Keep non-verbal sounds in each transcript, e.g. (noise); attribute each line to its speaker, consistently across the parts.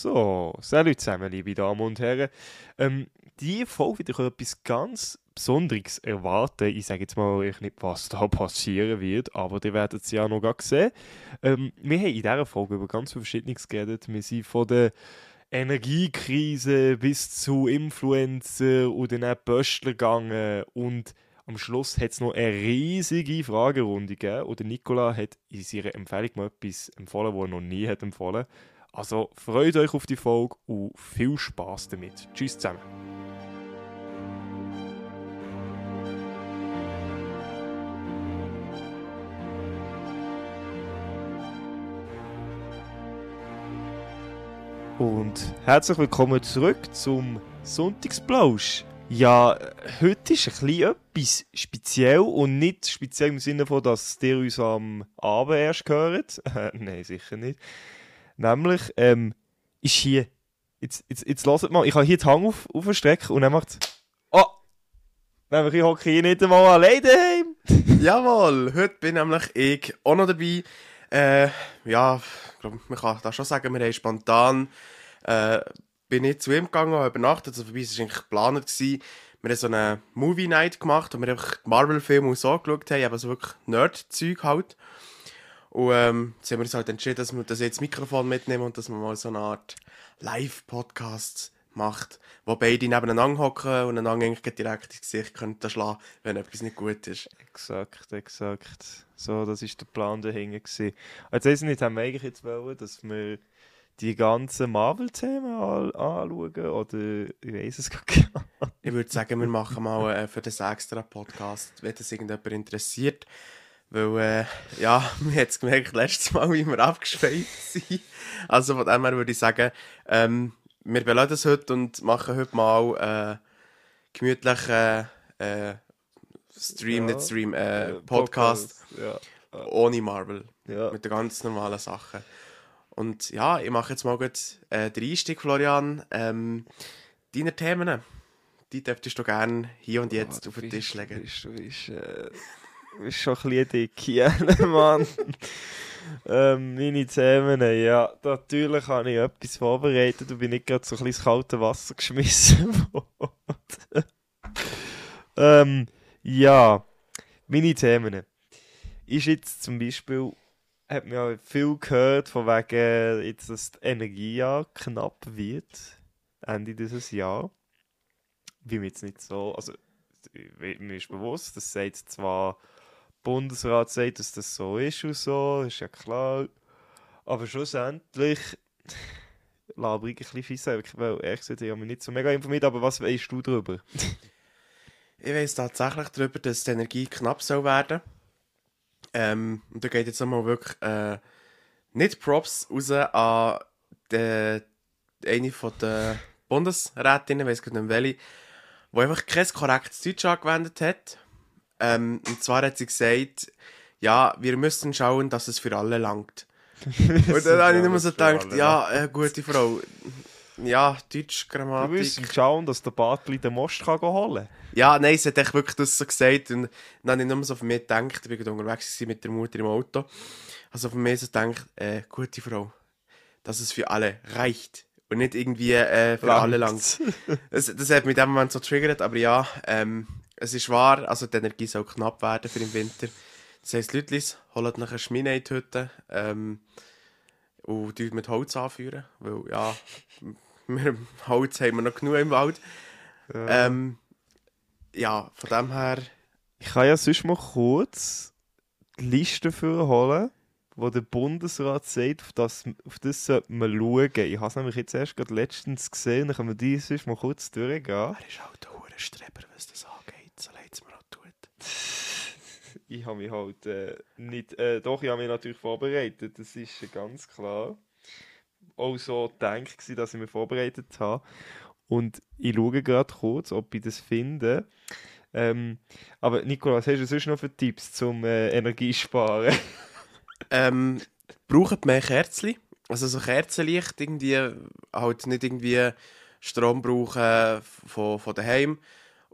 Speaker 1: So, salut zusammen, liebe Damen und Herren. Ähm, die Folge wird euch etwas ganz Besonderes erwarten. Ich sage jetzt mal nicht, was da (laughs) passieren wird, aber ihr werdet es ja noch sehen. Ähm, wir haben in dieser Folge über ganz viel Verschiedenes geredet. Wir sind von der Energiekrise bis zu Influencer und dann auch Böstler gegangen und am Schluss hat es noch eine riesige Fragerunde gegeben und Nicola hat in seiner Empfehlung mal etwas empfohlen, das er noch nie hat empfohlen Also freut euch auf die Folge und viel Spaß damit. Tschüss zusammen. Und herzlich willkommen zurück zum Sonntagsplausch. Ja, heute ist ein etwas speziell und nicht speziell im Sinne von, dass ihr uns am Abend erst gehört. (laughs) Nein, sicher nicht. Nämlich ähm, ist hier, jetzt, jetzt, jetzt hört mal, ich habe hier die Hang auf, aufstrecken und dann macht Oh! Nämlich ich hocke hier nicht einmal alleine daheim. (laughs)
Speaker 2: Jawohl, heute bin nämlich ich auch noch dabei. Äh, ja, ich glaube, man kann da schon sagen, wir haben spontan äh, bin ich zu ihm gegangen, habe übernachtet. Also für mich war es eigentlich geplant. Gewesen. Wir haben so eine Movie Night gemacht, wo wir einfach Marvel-Filme so angeschaut haben, aber so wirklich Nerd-Zeug halt. Und ähm, jetzt haben wir uns halt entschieden, dass wir das jetzt Mikrofon mitnehmen und dass man mal so eine Art Live-Podcast macht, wo beide nebeneinander hocken und einander eigentlich direkt ins Gesicht können schlagen, wenn etwas nicht gut ist.
Speaker 1: Exakt, exakt. So, das war der Plan dahinter. Gewesen. Also jetzt nicht, haben wir eigentlich jetzt wollen, dass wir die ganzen Marvel-Themen anschauen? Oder ich weiß es gar nicht.
Speaker 2: ich würde sagen, wir machen mal äh, für das extra Podcast, wenn das irgendjemand interessiert. Weil, äh, ja, (laughs) man hat es gemerkt, letztes Mal, wie wir abgeschweift sind. Also von dem her würde ich sagen, ähm, wir beladen das heute und machen heute mal äh, gemütlich äh, äh, Stream, ja, nicht Stream, äh, Podcast, Podcast ja. ohne Marvel. Ja. Mit den ganz normalen Sachen. Und ja, ich mache jetzt mal gut äh, den Einstieg, Florian. Ähm, deine Themen, die dürftest du gerne hier und jetzt oh, auf den Tisch legen.
Speaker 1: Du bist, äh, bist schon ein bisschen dick hier, (laughs) Mann. ähm, meine Themen, ja, natürlich habe ich etwas vorbereitet und bin nicht gerade so ein bisschen ins kalte Wasser geschmissen (laughs) worden. ähm, ja, meine Themen. Ist jetzt zum Beispiel hat man ja viel gehört, von wegen, jetzt, dass die Energie ja knapp wird, Ende dieses Jahr. Wie mir jetzt nicht so, also mir ist bewusst, das sagt zwar Bundesrat sagt, dass das so ist und so, ist ja klar. Aber schlussendlich (laughs) laber ich ein bisschen fies, weil ehrlich gesagt, ich habe mich nicht so mega informiert, aber was weißt du darüber? (laughs)
Speaker 2: ich weiß tatsächlich darüber, dass die Energie knapp soll werden ähm, und da geht jetzt nochmal wirklich äh, nicht Props raus an die, eine von der Bundesrätinnen, ich weiß nicht welche, die einfach kein korrektes Deutsch angewendet hat. Ähm, und zwar hat sie gesagt, ja, wir müssen schauen, dass es für alle langt. (laughs) und dann habe ich immer so gedacht, ja, äh, gute Frau, ja, Deutsch, Grammatik.
Speaker 1: Wir müssen schauen, dass der Bartli den Most kann holen kann.
Speaker 2: Ja, nein, sie hat echt wirklich das so gesagt. Und dann habe ich nur so von mir gedacht, ich war unterwegs mit der Mutter im Auto. Also von mir so gedacht, äh, gute Frau, dass es für alle reicht. Und nicht irgendwie äh, für Langt. alle langt. das, das hat mich in dem Moment so triggert, aber ja, ähm, es ist wahr, also die Energie soll knapp werden für den Winter. Das heisst, Leute, holt nachher Schmiede-Hütte ähm, und mit Holz anführen, weil ja, (laughs) wir, Holz haben wir noch genug im Wald. Ja. Ähm, ja, von dem her.
Speaker 1: Ich kann ja sonst mal kurz die Liste für holen, wo der Bundesrat sagt, auf das, auf das sollte man schauen. Ich habe es nämlich jetzt erst gerade letztens gesehen, dann können wir die sonst mal kurz durchgehen. Er
Speaker 2: ist halt ein Streber, was das angeht, so leid es mir auch tut. (laughs)
Speaker 1: ich habe mich halt äh, nicht, äh, doch, ich habe mich natürlich vorbereitet, das ist ganz klar. Auch so gedacht, dass ich mich vorbereitet habe. Und ich schaue gerade kurz, ob ich das finde. Ähm, aber Nikolas, hast du sonst noch für Tipps zum äh, Energiesparen? (laughs)
Speaker 2: ähm, braucht mehr Kerzen. Also so Kerzenlicht, irgendwie halt nicht irgendwie Strom brauchen von, von daheim.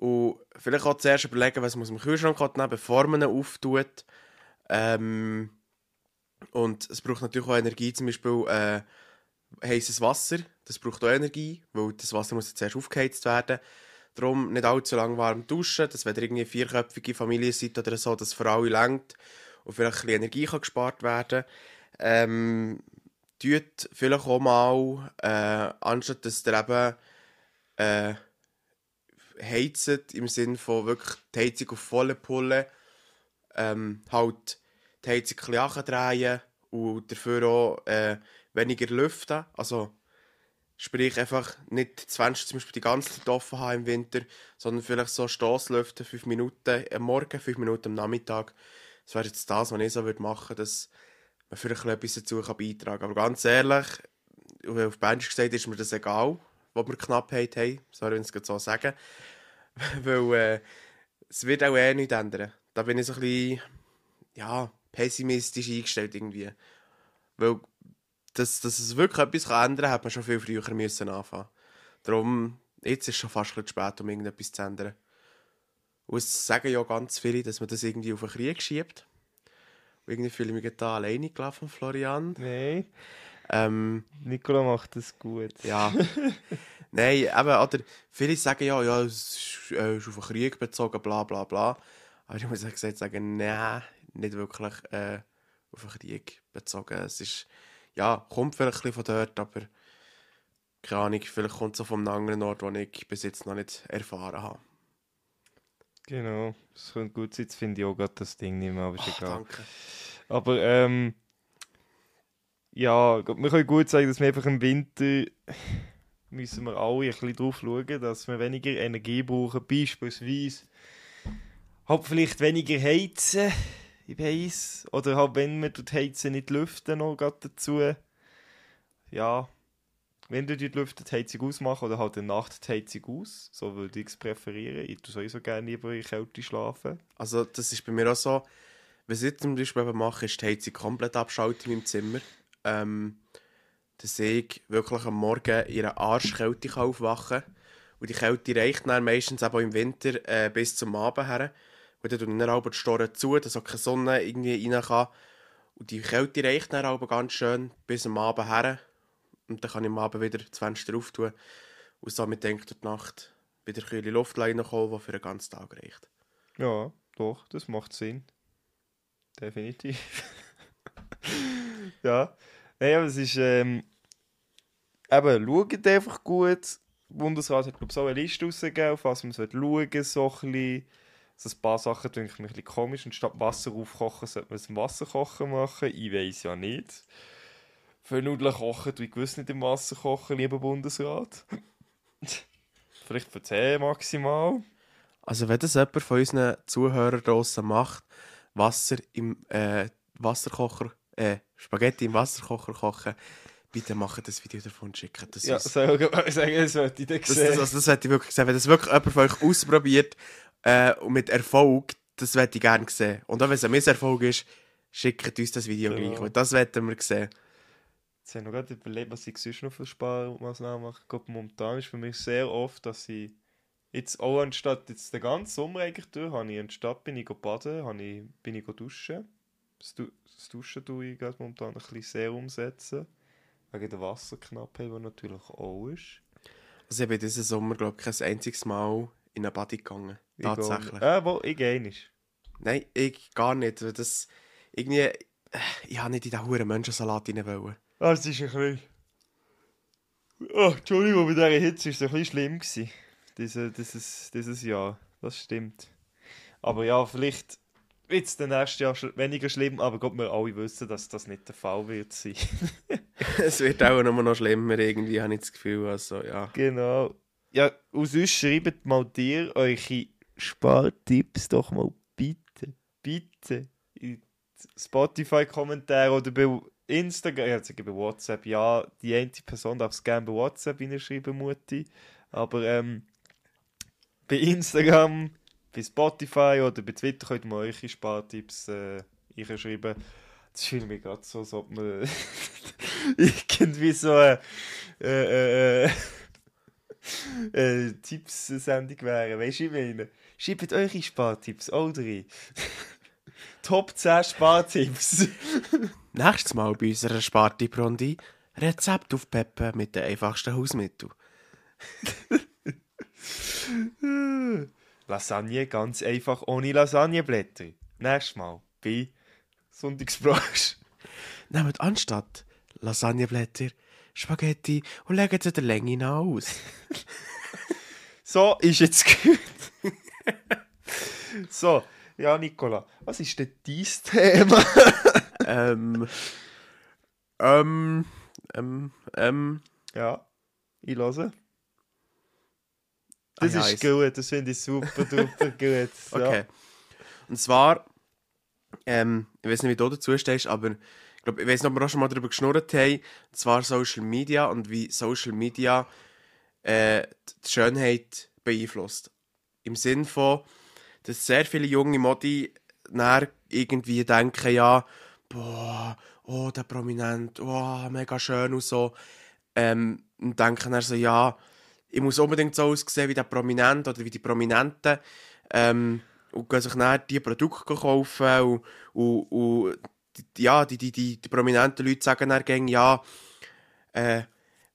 Speaker 2: Und vielleicht auch zuerst überlegen, was man im Kühlschrank nehmen bevor man ihn auftut. Ähm, und es braucht natürlich auch Energie, zum Beispiel äh, heißes Wasser Das braucht auch Energie, weil das Wasser muss jetzt erst aufgeheizt werden. Darum nicht allzu lange warm duschen, dass wenn ihr irgendwie eine vierköpfige Familie seid oder so, dass für alle lenkt und vielleicht ein bisschen Energie kann gespart werden ähm, tut vielleicht auch mal, äh, anstatt dass ihr eben äh, heizt, im Sinne von wirklich die Heizung auf volle Pulle, ähm, halt die Heizung ein bisschen drehen und dafür auch äh, weniger lüften. Also, sprich einfach nicht 20 zum Beispiel die ganze Zeit offen haben im Winter, sondern vielleicht so Stosslüften 5 Minuten am Morgen, 5 Minuten am Nachmittag. Das wäre jetzt das, was ich so würde machen würde, dass man vielleicht etwas dazu beitragen kann. Aber ganz ehrlich, auf Bench gesagt ist mir das egal, wo wir Knappheit haben. Sorry, wenn ich es so sagen. (laughs) Weil äh, es wird auch eh nichts ändern. Da bin ich so ein bisschen ja, pessimistisch eingestellt irgendwie. Weil, dass, dass es wirklich etwas kann ändern kann, hat man schon viel früher müssen anfangen Darum, jetzt ist es schon fast ein bisschen spät, um irgendetwas zu ändern. Und es sagen ja ganz viele, dass man das irgendwie auf den Krieg schiebt. Und irgendwie fühle ich mich da alleine gelaufen, Florian.
Speaker 1: Nein.
Speaker 2: Ähm,
Speaker 1: Nicola macht das gut.
Speaker 2: Ja. (laughs) Nein, eben, oder viele sagen ja, ja, es ist, äh, ist auf den Krieg bezogen, bla bla bla. Aber ich muss ehrlich gesagt sagen, nein, nicht wirklich äh, auf den Krieg bezogen. Es ist, ja, kommt vielleicht ein bisschen von dort, aber keine Ahnung, vielleicht kommt es auch von einem anderen Ort, den ich bis jetzt noch nicht erfahren habe.
Speaker 1: Genau, das könnte gut sein. Jetzt finde ich auch gerade das Ding nicht mehr, aber ist
Speaker 2: Ach,
Speaker 1: egal.
Speaker 2: danke.
Speaker 1: Aber ähm, ja, wir können gut sagen, dass wir einfach im Winter (sighs) müssen wir alle ein bisschen drauf schauen, dass wir weniger Energie brauchen. Beispielsweise halt vielleicht weniger heizen, ich weiss. Oder halt, wenn wir dort heizen, nicht lüften noch dazu. Ja, wenn du die Lüfte die Heizung ausmachen oder halt in der Nacht die Heizung aus, so würde ich es präferieren. Ich tue sowieso gerne lieber in Kälte schlafen.
Speaker 2: Also, das ist bei mir auch so. Was ich zum Beispiel mache, ist die Heizung komplett abschalten in meinem Zimmer. Ähm, dass ich wirklich am Morgen in einer Arschkälte aufwachen kann. Und die Kälte reicht dann meistens eben im Winter äh, bis zum Abend her. Und dann dann auch die Storen zu, dass auch keine Sonne irgendwie rein kann. Und die Kälte reicht dann aber ganz schön bis am Abend her. Und dann kann ich am Abend wieder das Fenster auftun. Und somit denke ich durch die Nacht wieder kühle Luft reinkommen, die für den ganzen Tag reicht.
Speaker 1: Ja, doch, das macht Sinn. Definitiv. (laughs) ja. Nein, aber es ist, ähm, eben, schaut einfach gut. Der Bundesrat hat, glaube ich, so eine Liste rausgegeben, auf was man schauen so ein bisschen. Ein paar Sachen finde ich ein bisschen komisch. Und statt Wasser aufkochen, sollte man es im Wasser kochen machen. Ich weiß ja nicht. Für Nudeln kochen, tue ich gewiss nicht im Wasser kochen, lieber Bundesrat. (laughs) Vielleicht für 10 maximal.
Speaker 2: Also wenn das jemand von unseren Zuhörern draussen macht, Wasser im äh, Wasserkocher, äh, Spaghetti im Wasserkocher kochen, bitte macht das Video davon und schickt das
Speaker 1: Ja,
Speaker 2: uns.
Speaker 1: soll ich sagen, das wollte ich
Speaker 2: Das,
Speaker 1: sehen.
Speaker 2: das, also das hätte ich wirklich sehen. Wenn das wirklich jemand von euch ausprobiert äh, und mit Erfolg, das hätte ich gerne sehen. Und auch wenn es ein Misserfolg ist, schickt uns das Video
Speaker 1: Genau.
Speaker 2: gleich, weil das hätten wir sehen.
Speaker 1: Jetzt habe ich noch gerade überlegt, was ich sonst noch für Sparmaßnahmen mache. Ich glaube, momentan ist für mich sehr oft, dass ich jetzt auch anstatt jetzt den ganzen Sommer eigentlich durch, habe ich anstatt bin ich baden, habe ich, bin ich duschen. Das, du das Duschen tue ich gerade momentan ein bisschen sehr umsetzen. Wegen der Wasserknappheit, die natürlich auch ist.
Speaker 2: Also ich bin diesen Sommer, glaube ich, kein einziges Mal in eine Body gegangen.
Speaker 1: Ich
Speaker 2: Tatsächlich.
Speaker 1: Äh, wo, ich gehe nicht.
Speaker 2: Nein, ich gar nicht. weil Das irgendwie... äh, Ich habe nicht in diesen huren Menschensalat rein wollen.
Speaker 1: Ah, es ist ein bisschen... Oh, Entschuldigung, bei dieser Hitze war es ein bisschen schlimm. Gewesen. Diese, dieses, dieses Jahr. Das stimmt. Aber ja, vielleicht wird es dann nächstes Jahr weniger schlimm, aber Gott, wir alle wissen, dass das nicht der Fall wird sein. (laughs)
Speaker 2: es wird auch nur noch schlimmer, irgendwie, habe ich das Gefühl. Also, ja.
Speaker 1: genau. Ja, und sonst schreibt mal dir eure Spartipps doch mal bitte, bitte in Spotify-Kommentare oder bei Instagram, sage bei WhatsApp, ja, die eine Person darf es gerne bei WhatsApp hinschreiben, Mutti, aber ähm, bei Instagram, bei Spotify oder bei Twitter könnt ihr mal eure Spartipps äh, reinschreiben. Das fühlt mich gerade so, als ob man (laughs) irgendwie so eine äh, äh, äh, (laughs) Tipps-Sendung wäre. Weißt du, ich meine? Schreibt eure Spartipps auch rein. (laughs) Top 10 Spartipps.
Speaker 2: Nächstes Mal bei unserer Spartipp-Runde Rezept aufpeppen mit den einfachsten Hausmitteln.
Speaker 1: Lasagne ganz einfach ohne Lasagneblätter. Nächstes Mal bei Sonntagsbrunch. (laughs)
Speaker 2: Nehmt anstatt Lasagneblätter Spaghetti und legen sie der Länge nach aus. (laughs)
Speaker 1: So, ist jetzt gut. (laughs) so, ja, Nicola, was ist denn dein Thema?
Speaker 2: ähm, ähm, ähm, ähm,
Speaker 1: ja, ich höre. Das
Speaker 2: Ah ja,
Speaker 1: ist gut, das finde ich super, duper (laughs) gut. So.
Speaker 2: Okay. Und zwar, ähm, ich weiß nicht, wie du dazu stehst, aber ich glaube, ich weiß nicht, ob wir auch schon mal darüber geschnurrt haben, und zwar Social Media und wie Social Media äh, die Schönheit beeinflusst. Im Sinn von, dass sehr viele junge Modi irgendwie denken, ja, boah, oh, der Prominent, oh, mega schön und so. Ähm, und denken dann so, ja, ich muss unbedingt so aussehen wie der Prominent oder wie die Prominenten. Ähm, und gehen sich dann die Produkte kaufen und, und, und ja, die, die, die, die prominenten Leute sagen dann gegen, ja, äh,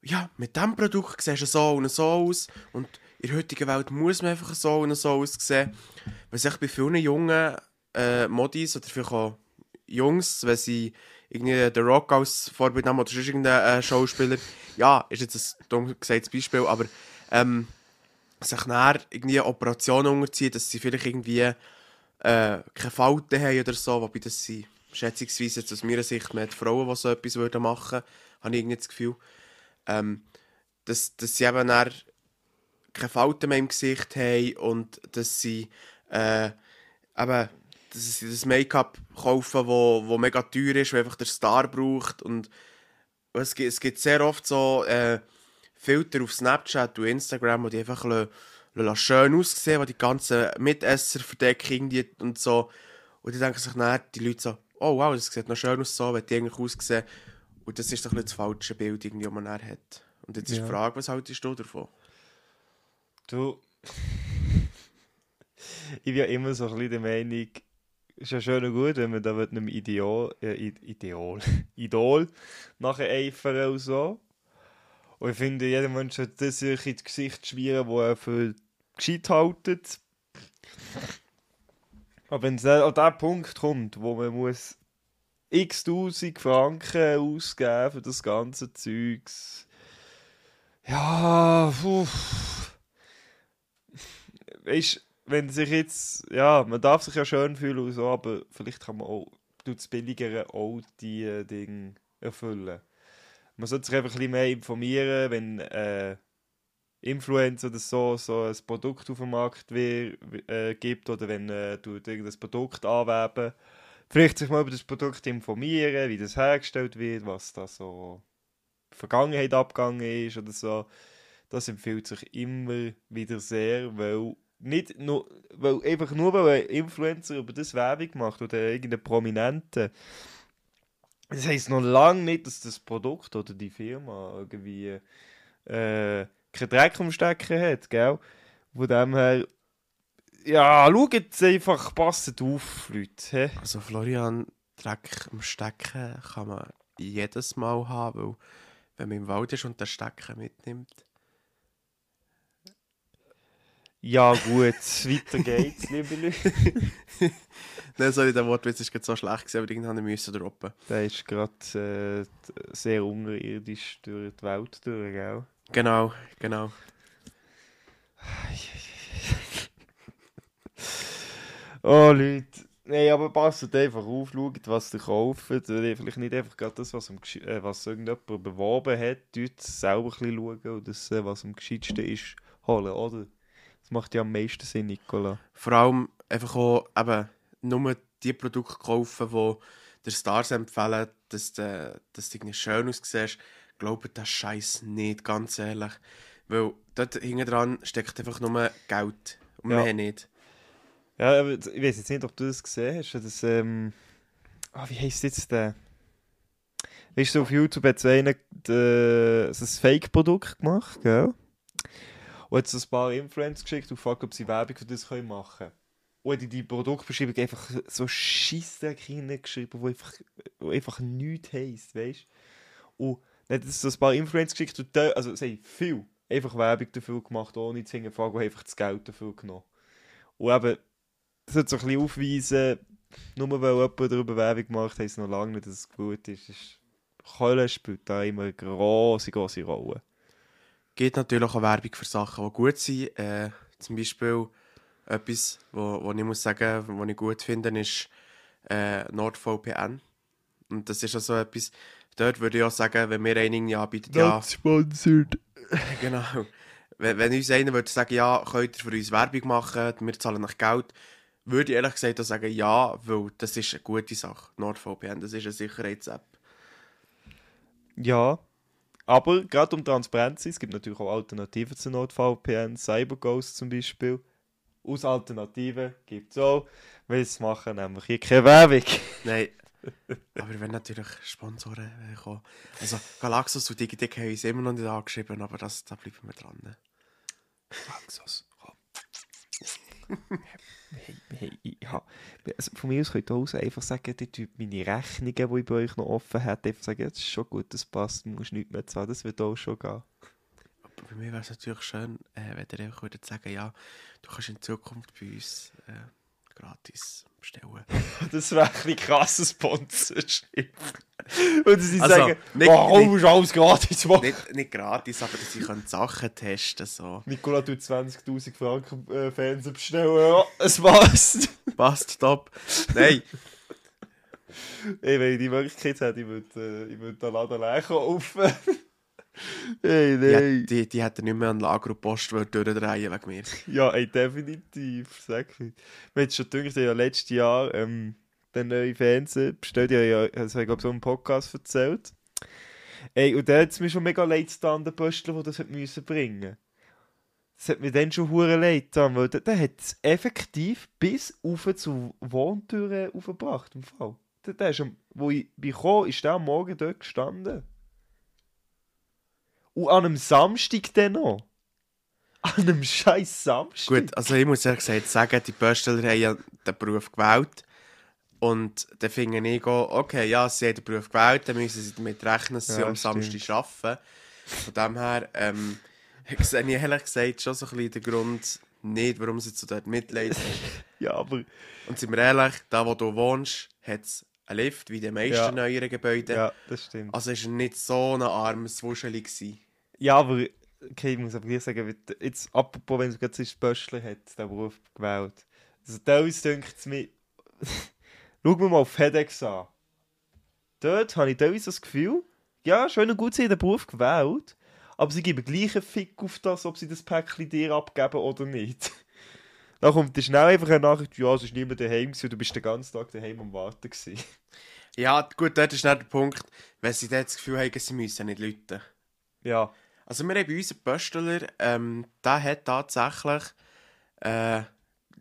Speaker 2: ja, mit diesem Produkt siehst du so und so aus und in der heutigen Welt muss man einfach so und so aussehen. Was ich bei vielen jungen äh, Modis oder vielleicht auch Jungs, wenn sie irgendwie den Rock als Vorbild haben oder sonst irgendeinen äh, Schauspieler, ja, ist jetzt ein dumm gesagtes Beispiel, aber ähm, sich dann irgendwie Operationen unterziehen, dass sie vielleicht irgendwie äh, keine Falten haben oder so, wobei das sie schätzungsweise jetzt aus meiner Sicht mehr die Frauen, die so etwas würden machen, habe ich irgendwie das Gefühl, ähm, dass, dass sie eben dann keine Falten mehr im Gesicht haben und dass sie äh, eben dass sie das Make-up kaufen, wo, wo mega teuer ist, wo einfach der Star braucht und es gibt, es gibt sehr oft so äh, Filter auf Snapchat und Instagram, wo die einfach schön aussehen, wo die ganzen Mitesser verdecken irgendwie und so und die denken sich dann, die Leute so, oh wow, das sieht noch schön aus so, wie die eigentlich aussehen und das ist doch ein das falsche Bild, irgendwie, das man dann hat. Und jetzt ist
Speaker 1: Ja.
Speaker 2: die Frage, was haltest du davon?
Speaker 1: Du. (laughs) ich bin ja immer so ein bisschen der Meinung, ist ja schön und gut, wenn man da mit einem Ideal, äh, Ideal, (laughs) Idol nachher eifern und so. Und ich finde, jeder Mensch hat das sich ins Gesicht schmieren, wo er für gescheit haltet. (laughs) Aber wenn es an den Punkt kommt, wo man muss x tausend Franken ausgeben für das ganze Zeugs. Ja, uff. Weißt wenn sich jetzt, ja, man darf sich ja schön fühlen und so, aber vielleicht kann man auch durch das Billigere auch die äh, Dinge erfüllen. Man sollte sich einfach ein bisschen mehr informieren, wenn äh, Influencer oder so, so ein Produkt auf dem Markt wir, äh, gibt oder wenn äh, du irgendein Produkt anwerben. Vielleicht sich mal über das Produkt informieren, wie das hergestellt wird, was da so in der Vergangenheit abgegangen ist oder so. Das empfiehlt sich immer wieder sehr, weil nicht nur, weil einfach nur weil ein Influencer über das Werbung macht oder irgendein Prominente, das heisst noch lange nicht, dass das Produkt oder die Firma irgendwie äh, keinen Dreck am Stecken hat, gell? Von dem her, ja, schaut einfach, passt auf, Leute. hä?
Speaker 2: Also Florian, Dreck am Stecken kann man jedes Mal haben, weil wenn man im Wald ist und den Stecken mitnimmt.
Speaker 1: Ja, gut, weiter geht's, liebe Leute. (laughs)
Speaker 2: Nein, sorry, der Wortwitz ist gerade so schlecht gewesen, aber irgendwann müssen wir droppen.
Speaker 1: Der ist gerade äh, sehr unterirdisch durch die Welt durch, gell?
Speaker 2: Genau, genau. (laughs)
Speaker 1: Oh, Leute. Nein, aber passt einfach auf, schaut, was ihr kauft. Äh, Vielleicht nicht einfach gerade das, was, am, äh, was irgendjemand beworben hat. Dort selber ein bisschen schauen und das, äh, was am gescheitsten ist, holen, oder? Das macht ja am meisten Sinn, Nicola.
Speaker 2: Vor allem einfach auch eben nur die Produkte kaufen, die der Stars empfehlen, dass du, dass du schön aussiehst. Glaubt das Scheiß nicht, ganz ehrlich. Weil dort hinten dran steckt einfach nur Geld. Und
Speaker 1: Ja.
Speaker 2: mehr nicht.
Speaker 1: Ja, aber ich weiß jetzt nicht, ob du das gesehen hast. Das, ähm... Ah, wie heisst jetzt der? Weißt du, auf YouTube hat so einer äh, ein Fake-Produkt gemacht, gell? Und hat so ein paar Influencer geschickt und gefragt, ob sie Werbung für das machen können. Und hat in die Produktbeschreibung einfach so Scheissdreck hineingeschrieben, wo einfach, wo einfach nichts heisst, weißt du? Und Dann hat es so ein paar Influencer geschickt und da, also sie haben viel einfach Werbung dafür gemacht, ohne zu hinterfragen, und einfach das Geld dafür genommen. Und eben, das hat so ein bisschen aufweisen, nur weil jemand darüber Werbung macht, heisst es noch lange nicht, dass es gut ist. Kohle spielt da immer eine grosse, grosse Rolle.
Speaker 2: Gibt natürlich auch Werbung für Sachen, die gut sind. Äh, zum Beispiel etwas, wo, wo ich muss sagen, was ich gut finde, ist äh, NordVPN. Und das ist also etwas, dort würde ich auch sagen, wenn mir einer irgendwie anbietet, ja,
Speaker 1: sponsored. (laughs)
Speaker 2: genau. Wenn, wenn uns einer würde sagen, ja, könnt ihr für uns Werbung machen, wir zahlen nach Geld, würde ich ehrlich gesagt auch sagen, ja, weil das ist eine gute Sache. NordVPN, das ist eine Sicherheits-App.
Speaker 1: Ja, aber gerade um transparent zu sein, es gibt natürlich auch Alternativen zu NordVPN, CyberGhost zum Beispiel. Aus Alternativen gibt es auch, sie machen nämlich hier keine Werbung. (laughs)
Speaker 2: Nein. aber wenn natürlich Sponsoren kommen. Also Galaxus und DigiTech haben uns immer noch nicht angeschrieben, aber das, da bleiben wir dran. ne?
Speaker 1: Axos, komm. (laughs) hey, hey, ha, also von mir aus könnt ihr auch einfach sagen, die Typ meine Rechnungen, die ich bei euch noch offen hätte, einfach sagen, ja, das ist schon gut, das passt, du musst nichts mehr zahlen, das wird auch schon gehen.
Speaker 2: Aber bei mir wäre es natürlich schön, äh, wenn ihr einfach würdet sagen, ja, du kannst in Zukunft bei uns äh, gratis bestellen. (laughs)
Speaker 1: Das wäre ein krasses Sponsorship. Und sie
Speaker 2: Also,
Speaker 1: sagen,
Speaker 2: nicht-
Speaker 1: warum
Speaker 2: nicht-
Speaker 1: du alles gratis
Speaker 2: nicht, nicht gratis, aber dass ich könnte Sachen testen so.
Speaker 1: Nikola tut 20'000 Franken äh, Fernsehen bestellen, ja, es passt. (laughs)
Speaker 2: Passt, top. Nein,
Speaker 1: Ey, (laughs) wenn ich die Möglichkeit hätte, ich würde äh, ich würd den Laden leer kaufen. Ey,
Speaker 2: die,
Speaker 1: nein.
Speaker 2: die, die hätten nicht mehr an Lager und Post durchdrehen wegen mir.
Speaker 1: Ja, ey, definitiv. Sag ich. Wir haben schon gedacht, ja, letztes Jahr ähm, den neuen Fernsehen bestellt. Ja, das habe ich glaube so im Podcast erzählt. Ey, und da hat es mir schon mega leid getan, der Postler, der das hat müssen bringen Das hat mir dann schon hure leid getan, weil der, der hat es effektiv bis auf zu Wohntüren aufgebracht, im Fall. Der, der ist wo ich bin gekommen, ist der am Morgen dort gestanden. Und an einem Samstag dann noch. An einem scheiß Samstag.
Speaker 2: Gut, also ich muss ehrlich gesagt sagen, die Bösteler haben ja den Beruf gewählt. Und dann finde ich, auch, okay, ja, sie haben den Beruf gewählt, dann müssen sie damit rechnen, dass sie
Speaker 1: Ja,
Speaker 2: am
Speaker 1: stimmt.
Speaker 2: Samstag arbeiten. Von dem her ähm, (laughs) sehe ich ehrlich gesagt schon so ein bisschen den Grund nicht, warum sie zu dort mitleiden. (laughs)
Speaker 1: Ja, aber,
Speaker 2: Und sind wir ehrlich, da wo du wohnst, hat es einen Lift, wie den meisten
Speaker 1: Ja.
Speaker 2: neueren Gebäuden.
Speaker 1: ja, das stimmt.
Speaker 2: Also ist er nicht so ein armes Wuscheli gewesen.
Speaker 1: Ja, aber, okay, ich muss aber gleich sagen, jetzt, apropos, wenn es gerade das Böschler hat, den Beruf gewählt. Also, teilweise denkt es mir, (laughs) schauen wir mal auf FedEx an. Dort habe ich teilweise das Gefühl, ja, schön und gut, sie haben den Beruf gewählt, aber sie geben gleich einen Fick auf das, ob sie das Päckchen dir abgeben oder nicht. (laughs) Dann kommt dann schnell einfach eine Nachricht, ja, es ist niemand daheim gewesen, du bist den ganzen Tag daheim am Warten gewesen.
Speaker 2: Ja, gut, dort ist nicht der Punkt, wenn sie dort das Gefühl haben, sie müssen nicht läuten.
Speaker 1: Ja,
Speaker 2: Also wir haben bei uns einen Pöstler, ähm, der hat tatsächlich äh,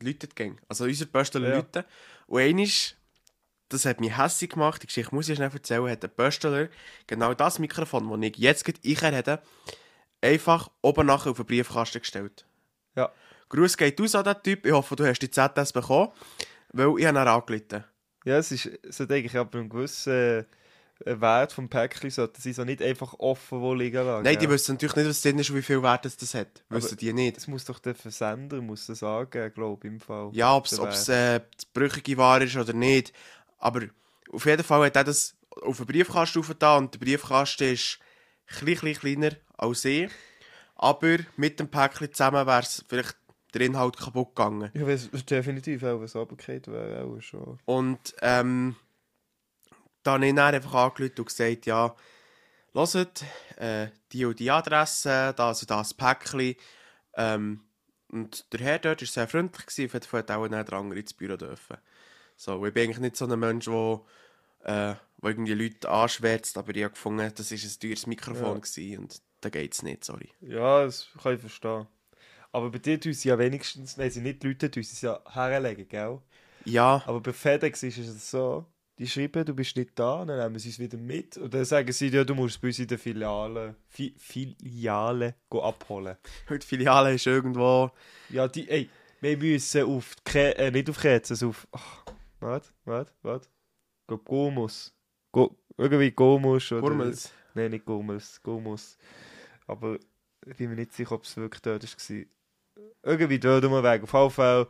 Speaker 2: läutet gegangen. Also unser Pöstler
Speaker 1: Ja.
Speaker 2: läuten. Und eines, das hat mich hässlich gemacht, die Geschichte muss ich schnell erzählen, hat der Pöstler genau das Mikrofon, das ich jetzt gerade einher einfach oben nachher auf den Briefkasten gestellt.
Speaker 1: ja.
Speaker 2: Gruß geht aus an den Typ, ich hoffe, du hast die ZS bekommen, weil ich habe ihn angelitten.
Speaker 1: Ja, es ist, es hat eigentlich ab einem gewissen äh, Wert vom Päckchen sollte sie so nicht einfach offen wo liegen lassen.
Speaker 2: Nein, die
Speaker 1: gell?
Speaker 2: wissen natürlich nicht, was drin ist und wie viel Wert es das hat. Wissen die nicht.
Speaker 1: Das muss doch der Versender muss das angeben, glaube ich, im Fall.
Speaker 2: Ja, ob es äh, die brüchige Ware ist oder nicht. Aber auf jeden Fall hat er das auf den Briefkasten aufgetan und der Briefkasten ist ein bisschen kleiner als ich. Aber mit dem Päckchen zusammen wäre es vielleicht der Inhalt kaputt gegangen.
Speaker 1: Ja, es definitiv auch, was runtergefallen wäre, auch schon.
Speaker 2: Und ähm, da habe ich dann einfach angerufen und gesagt, ja, hört, äh, die und die Adresse, das und das Päckchen. Ähm, und der Herr dort war sehr freundlich, gewesen, Fall hat auch dann der andere ins Büro dürfen. So, ich bin eigentlich nicht so ein Mensch, der äh, wo irgendwie Leute anschwärzt, aber ich habe gefunden, das war ein teures Mikrofon
Speaker 1: Ja.
Speaker 2: und da geht es nicht, sorry.
Speaker 1: Ja, das kann ich verstehen. Aber bei dir tun sie ja wenigstens, wenn sie nicht Leute tun, sie es ja herlegen, gell?
Speaker 2: Ja,
Speaker 1: Aber bei FedEx ist es so, die schreiben, du bist nicht da, dann nehmen sie es wieder mit und dann sagen sie, ja, du musst bei uns in der Filiale, Fi Filiale go abholen.
Speaker 2: die Filiale ist irgendwo...
Speaker 1: Ja, die, ey, wir müssen auf, die äh, nicht auf Krets, also auf, ach, warte, warte, warte, go Gomus, go, irgendwie Gomus oder...
Speaker 2: Gurmels.
Speaker 1: Nein, nicht Gummus. Gummus. Aber ich bin mir nicht sicher, ob es wirklich dort war. Irgendwie dort um den Weg. Auf jeden Fall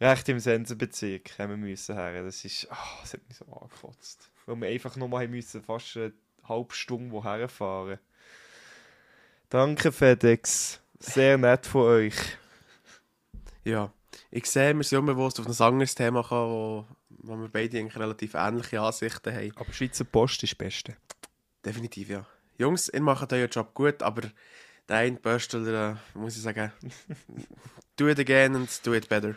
Speaker 1: recht im Sensenbezirk haben wir müssen her. Das ist, ah, das hat mich so angefotzt. Weil wir einfach nur mal müssen fast eine halbe Stunde woher fahren. Danke FedEx. Sehr nett von euch.
Speaker 2: Ja. Ich sehe, wir sind unbewusst auf ein anderes Thema gekommen, wo, wo wir beide eigentlich relativ ähnliche Ansichten haben.
Speaker 1: Aber Schweizer Post ist das Beste.
Speaker 2: Definitiv, ja. Jungs, ihr macht euren Job gut, aber der eine Böstler, äh, muss ich sagen, do it again and do it better.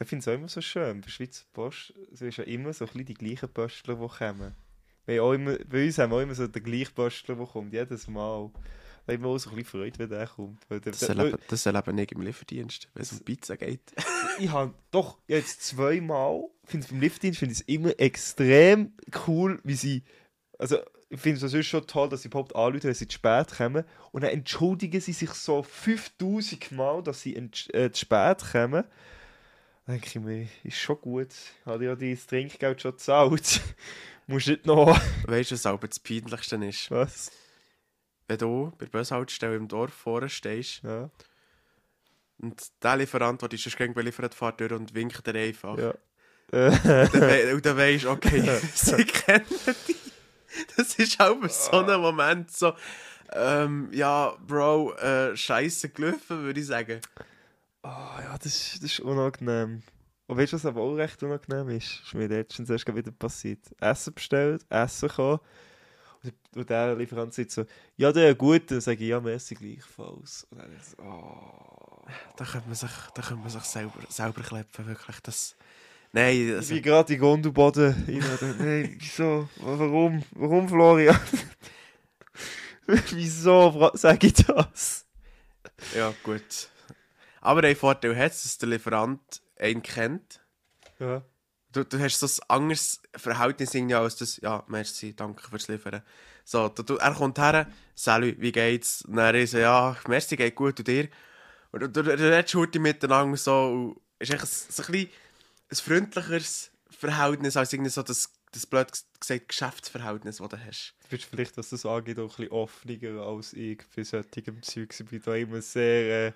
Speaker 1: Ich finde es auch immer so schön. Bei Schweizer Post es ist ja immer so ein bisschen die gleichen Postler, die kommen. Wir haben immer, bei uns haben wir auch immer so den gleichen Postler, der kommt, jedes Mal. Da haben wir auch so ein bisschen Freude, wenn der kommt. Weil der,
Speaker 2: Das erlebe, das erlebe ich im Lieferdienst, wenn es um Pizza geht. (laughs)
Speaker 1: ich habe doch jetzt zweimal, finde beim Liftdienst finde ich es immer extrem cool, wie sie, also ich finde es sonst schon toll, dass sie überhaupt anrufen, wenn sie zu spät kommen und dann entschuldigen sie sich so 5000 Mal, dass sie äh, zu spät kommen. Denke ich mir, ist schon gut, habe ja dein Trinkgeld schon gezahlt. (laughs) Musst nicht noch,
Speaker 2: Weißt du, was aber das Peinlichste ist?
Speaker 1: was?
Speaker 2: Wenn du bei der Bushaltestelle im Dorf vorne stehst
Speaker 1: Ja,
Speaker 2: und der Lieferant, der dich sonst gegen beliefert, fährt durch und winkt dir einfach.
Speaker 1: ja.
Speaker 2: Und dann, (laughs) we und dann weisst du, okay, (laughs) sie kennen dich. Das ist auch so ein Moment, so, ähm, ja, Bro, äh, scheiße gelaufen, würde ich sagen.
Speaker 1: Ah ja, das, ist- das ist unangenehm. Und weißt du, was aber auch recht unangenehm ist? Das ist mir letztens erst wieder passiert. Essen bestellt, Essen gekommen. Und, der Lieferant sagt so, ja, der ist gut. Dann sage ich, ja, merci gleichfalls. Und dann ist so, oh.
Speaker 2: Da könnte man sich, da könnte man sich selber, selber klepfen, wirklich. Das, nein,
Speaker 1: Ich
Speaker 2: also,
Speaker 1: bin gerade in den Gondelboden rein. (laughs) Nein, wieso? Warum? Warum, Florian? (laughs) wieso sage ich das?
Speaker 2: ja, gut. Aber ein Vorteil hat es, dass der Lieferant einen kennt.
Speaker 1: Ja.
Speaker 2: Du, du hast so ein anderes Verhältnis irgendwie als das, ja, merci, danke fürs Liefern. So, du, du, er kommt her, salut, wie geht's? Und er ist so, ja, merci, geht gut, und dir? Und du, du, du redest heute miteinander so, und ist eigentlich so ein bisschen ein freundlicheres Verhältnis als irgendwie so das, das blöd gesagt Geschäftsverhältnis, das du hast.
Speaker 1: Du bist vielleicht, was das angeht, auch ein bisschen offener als ich bei solchem Zeug. Ich bin da immer sehr, äh,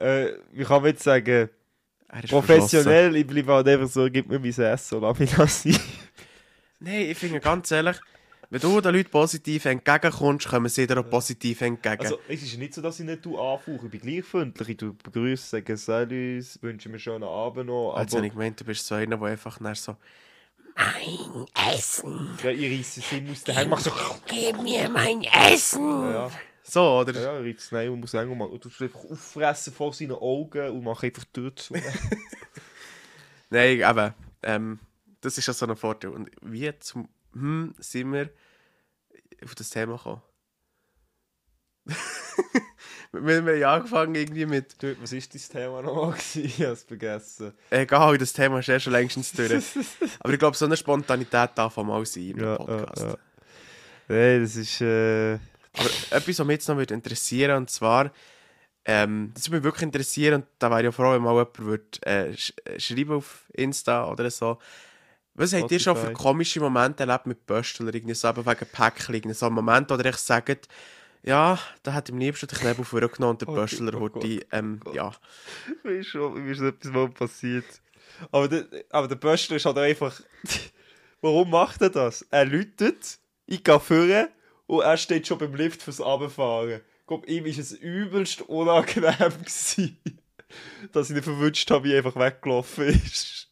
Speaker 1: äh, wie kann man jetzt sagen, professionell. Ich bleibe halt einfach so, gib mir mein Essen lass mich das sein.
Speaker 2: Nein, ich finde ganz ehrlich, wenn du den Leuten positiv entgegenkommst, kommen sie dir auch positiv entgegen.
Speaker 1: Also, es ist nicht so, dass ich nicht du anfauche. Ich bin gleich freundlich. Ich begrüße, sage Salut, wünsche mir einen schönen Abend noch.
Speaker 2: Als
Speaker 1: Aber
Speaker 2: habe ich gemeint, du bist so einer, der einfach dann so,
Speaker 1: ja, ich reisse es ihm aus der Hand, mach so,
Speaker 3: Gib mir mein Essen!
Speaker 1: ja,
Speaker 2: so, oder?
Speaker 1: ja, es nein und muss sagen, du tust einfach auffressen vor seinen Augen und mach einfach die Tür zu. (laughs)
Speaker 2: Nein, eben, ähm, das ist ja so ein Vorteil. Und wie zum hm, sind wir auf das Thema gekommen? (laughs) wir haben ja angefangen irgendwie mit,
Speaker 1: Du, was war dein Thema nochmal? Ich habe es vergessen.
Speaker 2: egal, das Thema ist ja schon längstens durch. (laughs) Aber ich glaube, so eine Spontanität darf auch mal sein im
Speaker 1: Ja,
Speaker 2: Podcast.
Speaker 1: ja, ja. Nein, das ist. Äh,
Speaker 2: Aber etwas, was mich jetzt noch würde interessieren und zwar, ähm, das würde mich wirklich interessieren und da wäre ich ja froh, wenn mal jemand würde, äh, sch äh, schreiben auf Insta oder so. Was habt ihr schon für komische Momente erlebt mit Böstel oder irgendwie so eben wegen Päckchen? So ein Moment, wo ihr euch sagt, ja, da hat im liebsten den Knebel vorgenommen und der
Speaker 1: Oh Gott, oh
Speaker 2: hat die, ähm,
Speaker 1: Gott.
Speaker 2: ja.
Speaker 1: Mir ist schon, mir ist etwas mal passiert. Aber der, aber der Böstler ist halt einfach. (laughs) Warum macht er das? Er läutet, ich gehe vorne und er steht schon beim Lift fürs Abfahren. Guck, ihm ist es übelst unangenehm (laughs) gewesen, dass ich ihn verwünscht habe, wie er einfach weggelaufen ist.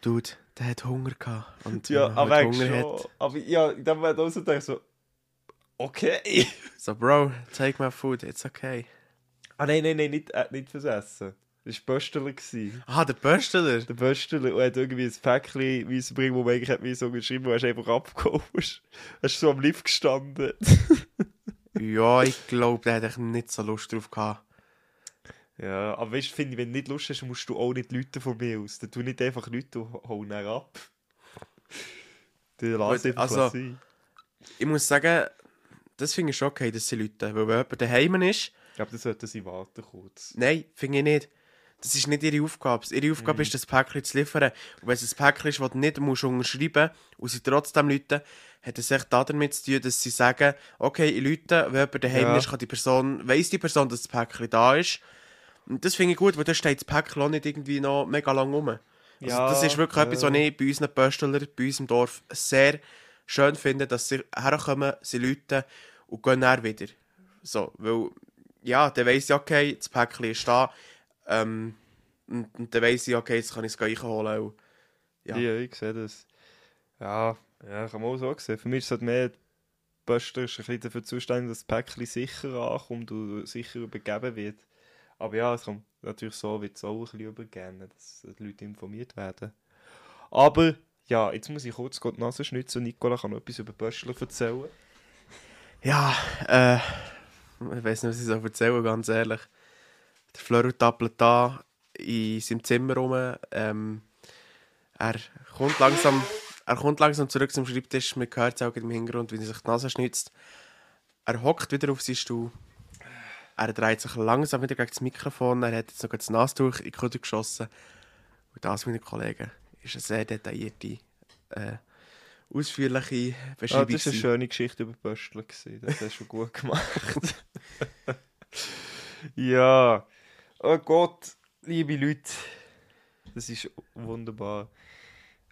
Speaker 2: Dude, der hat Hunger gehabt. Und
Speaker 1: Ja, aber
Speaker 2: halt
Speaker 1: er
Speaker 2: Hunger
Speaker 1: schon.
Speaker 2: hat,
Speaker 1: Aber ja, in dem Moment auch so ich so, okay.
Speaker 2: so, Bro, take my food, it's okay.
Speaker 1: Ah nein, nein, nein, nicht, äh, nicht fürs Essen. Das war Böstler.
Speaker 2: Ah, der Böstler?
Speaker 1: Der Böstler und hat irgendwie ein Päckchen bringen, wo man eigentlich hat so geschrieben, hast einfach abgeholt. Hast hast so am Lift gestanden. (laughs)
Speaker 2: ja, ich glaube, der hat echt nicht so Lust drauf gehabt.
Speaker 1: ja, aber weißt du, finde ich, wenn du nicht Lust hast, musst du auch nicht Leute von mir aus. Dann tu nicht einfach Leute und hol ihn ab. Dann lass
Speaker 2: Gut,
Speaker 1: einfach
Speaker 2: also-
Speaker 1: sein.
Speaker 2: Ich muss sagen, das finde ich schon okay, dass sie Leute, weil wenn jemand daheim ist,
Speaker 1: Ich glaube, das sollten sie warten kurz.
Speaker 2: nein, finde ich nicht. Das ist nicht ihre Aufgabe. Ihre Aufgabe
Speaker 1: Mhm.
Speaker 2: ist, das Päckchen zu liefern. Und wenn es ein Päckchen ist, das du nicht musst unterschreiben musst und sie trotzdem Leute, hat es echt damit zu tun, dass sie sagen, okay, ich Leute, wenn jemand daheim
Speaker 1: Ja.
Speaker 2: ist, kann die Person, weiss die Person, dass das Päckchen da ist. Und das finde ich gut, weil da steht das Päckchen auch nicht irgendwie noch mega lang rum. Also
Speaker 1: Ja,
Speaker 2: das ist wirklich etwas, was
Speaker 1: äh.
Speaker 2: ich bei unseren Pöstelern, bei uns im Dorf sehr schön finde, dass sie herkommen, sie Leute und gehen dann wieder. So, weil, ja, dann weiss ich, okay, das Päckchen ist da. Ähm, und, und dann weiss ich, okay, jetzt kann ich es gleich holen. Und,
Speaker 1: Ja.
Speaker 2: Ja.
Speaker 1: ich sehe das. Ja, ja, kann man auch so sehen. Für mich ist es halt mehr, Böster ist ein bisschen dafür zuständig, dass das Päckchen sicher ankommt und sicher übergeben wird. Aber ja, es kommt natürlich so, wird es auch ein bisschen übergeben, dass die Leute informiert werden. Aber, ja, jetzt muss ich kurz die Nase schnitzen. Nicola kann noch etwas über Böstler erzählen.
Speaker 2: Ja, äh, ich weiß nicht, was ich so erzählen ganz ehrlich. Der Fleur tappelt da in seinem Zimmer rum. Ähm, er kommt langsam, er kommt langsam zurück zum Schreibtisch. Man hört es auch im Hintergrund, wie er sich die Nase schnitzt. Er hockt wieder auf seinen Stuhl. Er dreht sich langsam wieder gegen das Mikrofon. Er hat jetzt noch das Nastuch in die Kutte geschossen. Und das, meine Kollegen, ist eine sehr detaillierte, äh, ausführliche
Speaker 1: Ah,
Speaker 2: Beschreibung.
Speaker 1: das war eine schöne Geschichte über Böstler. Das hast du schon gut gemacht. (laughs) ja. Oh Gott, liebe Leute. Das ist wunderbar.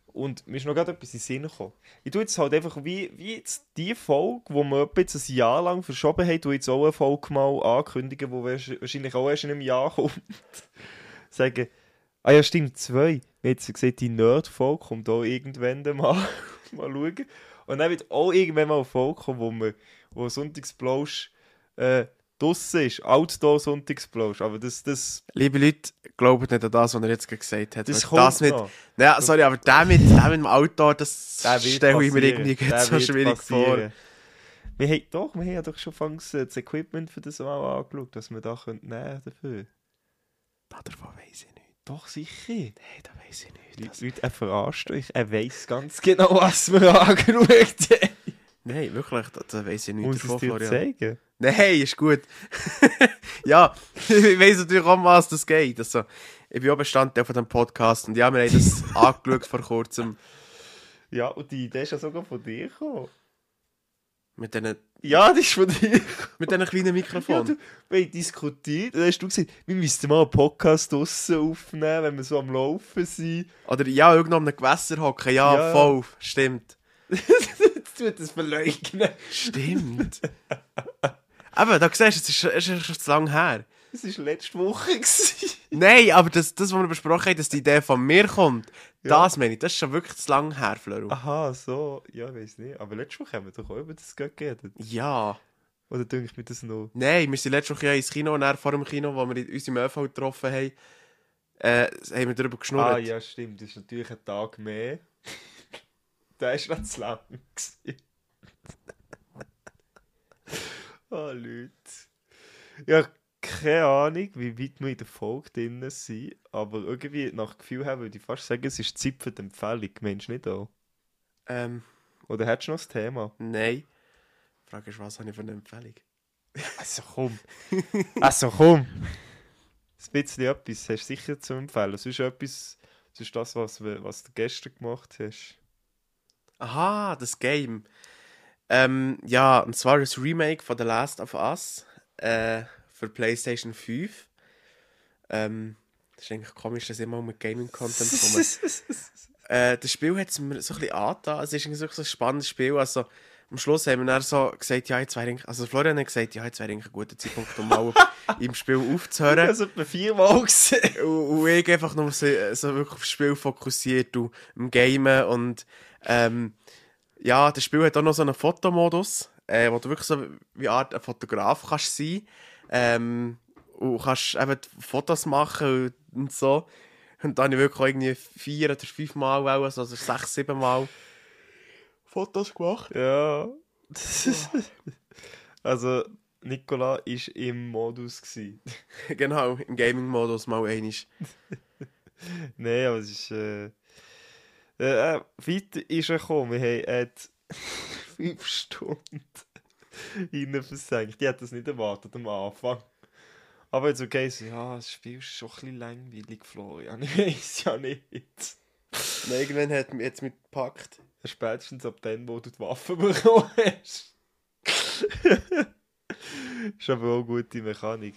Speaker 1: Und mir ist noch gerade etwas in den Sinn gekommen. Ich tue jetzt halt einfach wie, wie jetzt die Folge, die wir jetzt ein Jahr lang verschoben haben, tue jetzt auch eine Folge mal ankündigen, die wahrsch- wahrscheinlich auch erst in einem Jahr kommt. (laughs) Sagen, ah ja stimmt, zwei. Wir haben jetzt gesagt, die Nerd-Folge kommt auch irgendwann mal, (laughs) mal schauen. Und dann wird auch irgendwann mal eine Folge kommen, wo, wir, wo Sonntagsblausch äh, draussen ist. Outdoor-Sonntagsblausch. Aber das, das,
Speaker 2: Liebe Leute, glaubt nicht an das, was er jetzt gesagt hat.
Speaker 1: das
Speaker 2: Weil
Speaker 1: kommt
Speaker 2: das mit,
Speaker 1: noch.
Speaker 2: ja, sorry, aber der mit, der mit dem Outdoor, das stelle ich mir irgendwie so schwierig vor.
Speaker 1: passieren. Wir haben, doch, wir haben ja doch schon fangs das Equipment für das mal angeschaut, dass wir da könnten nehmen dafür.
Speaker 2: Davon weiss ich nicht.
Speaker 1: Doch, sicher.
Speaker 2: Nein, da weiss ich nicht.
Speaker 1: Leute, Leute, er verarscht euch. Er weiss ganz genau, was wir (laughs) angeschaut haben.
Speaker 2: Nein, wirklich, da, weiss ich nicht
Speaker 1: Muss ich
Speaker 2: davon, Florian.
Speaker 1: zeigen?
Speaker 2: Nein, ist gut. (laughs) ja, (laughs) ich weiss natürlich auch, was das geht. Also, ich bin auch Bestandteil von diesem Podcast und ja, wir haben das (laughs) angeschaut vor kurzem
Speaker 1: Ja, und die Idee ist ja sogar von dir gekommen.
Speaker 2: mit diesen
Speaker 1: Ja, das ist von dir.
Speaker 2: mit diesen kleinen
Speaker 1: Ja,
Speaker 2: Mikrofonen.
Speaker 1: du, wir haben diskutiert. Dann hast du gesagt, wir müssten mal einen Podcast draussen aufnehmen, wenn wir so am Laufen sind.
Speaker 2: Oder ja, irgendwo an einem Gewässer hocken. Ja,
Speaker 1: Ja.
Speaker 2: voll, stimmt.
Speaker 1: Tut das verleugnen.
Speaker 2: Stimmt. aber da siehst du, es ist, es ist schon zu lange her.
Speaker 1: Das war letzte Woche.
Speaker 2: Nein, aber das, das, was wir besprochen haben, dass die Idee von mir kommt,
Speaker 1: Ja.
Speaker 2: das meine ich, das ist schon wirklich zu lange her, Fleur.
Speaker 1: Aha, so. Ja, ich weiß nicht. Aber letzte Woche haben wir doch auch über das geredet.
Speaker 2: Ja.
Speaker 1: Oder denke ich mir das noch?
Speaker 2: Nein, wir sind letzte Woche ja ins Kino und dann vor dem Kino, wo wir uns im ÖV getroffen haben, äh, haben wir darüber geschnurrt.
Speaker 1: Ah, ja, stimmt. Das ist natürlich ein Tag mehr. Der war noch zu lang. Ah, Leute. Ja, keine Ahnung, wie weit wir in der Folge drin sind. Aber irgendwie, nach Gefühl her, würde ich fast sagen, es ist Zeit für die Empfehlung. Meinst du nicht auch?
Speaker 2: Ähm,
Speaker 1: Oder hättest du noch das Thema?
Speaker 2: nein. Die Frage ist, was habe ich für eine Empfehlung? (laughs)
Speaker 1: Also komm. also komm. Ein bisschen etwas hast du sicher zu empfehlen. Sonst etwas, sonst das, was, was du gestern gemacht hast.
Speaker 2: Aha, das Game. Ähm, ja, und zwar das Remake von The Last of Us äh, für PlayStation 5. Ähm, das ist eigentlich komisch, dass ich immer mit Gaming-Content komme. (laughs) äh, das Spiel hat es mir so ein bisschen angetan. Es ist irgendwie so ein spannendes Spiel. Also, am Schluss haben wir dann so gesagt, ja, jetzt wäre eigentlich, also Florian hat gesagt, ja, jetzt wäre eigentlich ein guter Zeitpunkt, um mal im Spiel aufzuhören. (laughs)
Speaker 1: Das hat man viermal gesehen. (laughs)
Speaker 2: Und, und ich einfach nur so, so wirklich aufs Spiel fokussiert und im Gamen und ähm, ja, das Spiel hat auch noch so einen Fotomodus, äh, wo du wirklich so wie eine Art ein Fotograf kannst sein ähm, und kannst eben Fotos machen und, und so. Und dann habe ich wirklich irgendwie vier oder fünf Mal, also also sechs, sieben Mal Fotos gemacht.
Speaker 1: Ja. (laughs) also, Nicola war im Modus. Gewesen. (laughs)
Speaker 2: genau, im Gaming-Modus mal einig. (laughs)
Speaker 1: Nein, aber es ist. Äh, äh, weiter ist er gekommen. Wir haben äh, fünf Stunden rein versenkt. Die hat das nicht erwartet am Anfang. Aber jetzt okay, so, ja, das Spiel ist schon ein bisschen langweilig, Florian. Ich weiß ja nicht.
Speaker 2: Nein, irgendwann hat mich jetzt mit gepackt.
Speaker 1: Spätestens ab dann, wo du die Waffe (laughs) bekommen hast. ist aber auch eine gute Mechanik.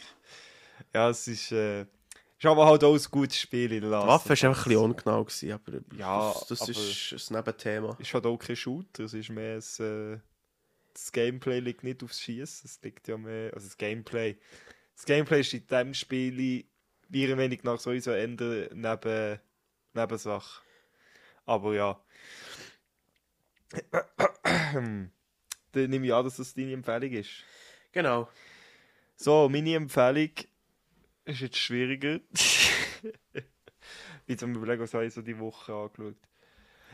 Speaker 1: Ja, es ist, äh, ist aber halt auch ein gutes Spiel in
Speaker 2: Die Waffe war einfach ein bisschen ungenau, gewesen, aber
Speaker 1: Ja,
Speaker 2: das, das
Speaker 1: aber-
Speaker 2: ist ein Nebenthema.
Speaker 1: ist halt auch kein Shooter, es ist mehr ein, äh, das Gameplay liegt nicht aufs Schießen, es liegt ja mehr, also das Gameplay. Das Gameplay ist in diesem Spiel ihrer Meinung nach sowieso eher neben, Nebensache. Aber ja. (coughs) Dann nehme ich an, dass das deine Empfehlung ist.
Speaker 2: Genau.
Speaker 1: So, meine Empfehlung ist jetzt schwieriger. (laughs) Jetzt am überlegen, was habe ich so die Woche angeschaut.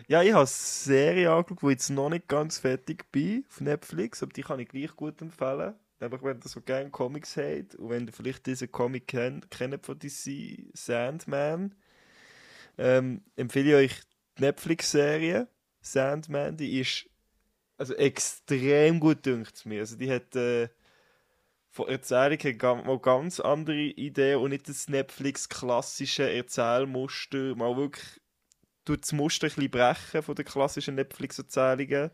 Speaker 1: Ja, ich habe eine Serie angeschaut, wo ich jetzt noch nicht ganz fertig bin auf Netflix, aber die kann ich gleich gut empfehlen. Einfach wenn ihr so gerne Comics habt und wenn ihr vielleicht diesen Comic kennt, kennt von DC Sandman, ähm, empfehle ich euch die Netflix-Serie Sandman. Die ist also extrem gut, dünkt mir. Also die hat äh, von Erzählung her mal ganz andere Ideen und nicht das Netflix-klassische Erzählmuster. Mal wirklich tut das Muster ein bisschen brechen von den klassischen Netflix-Erzählungen.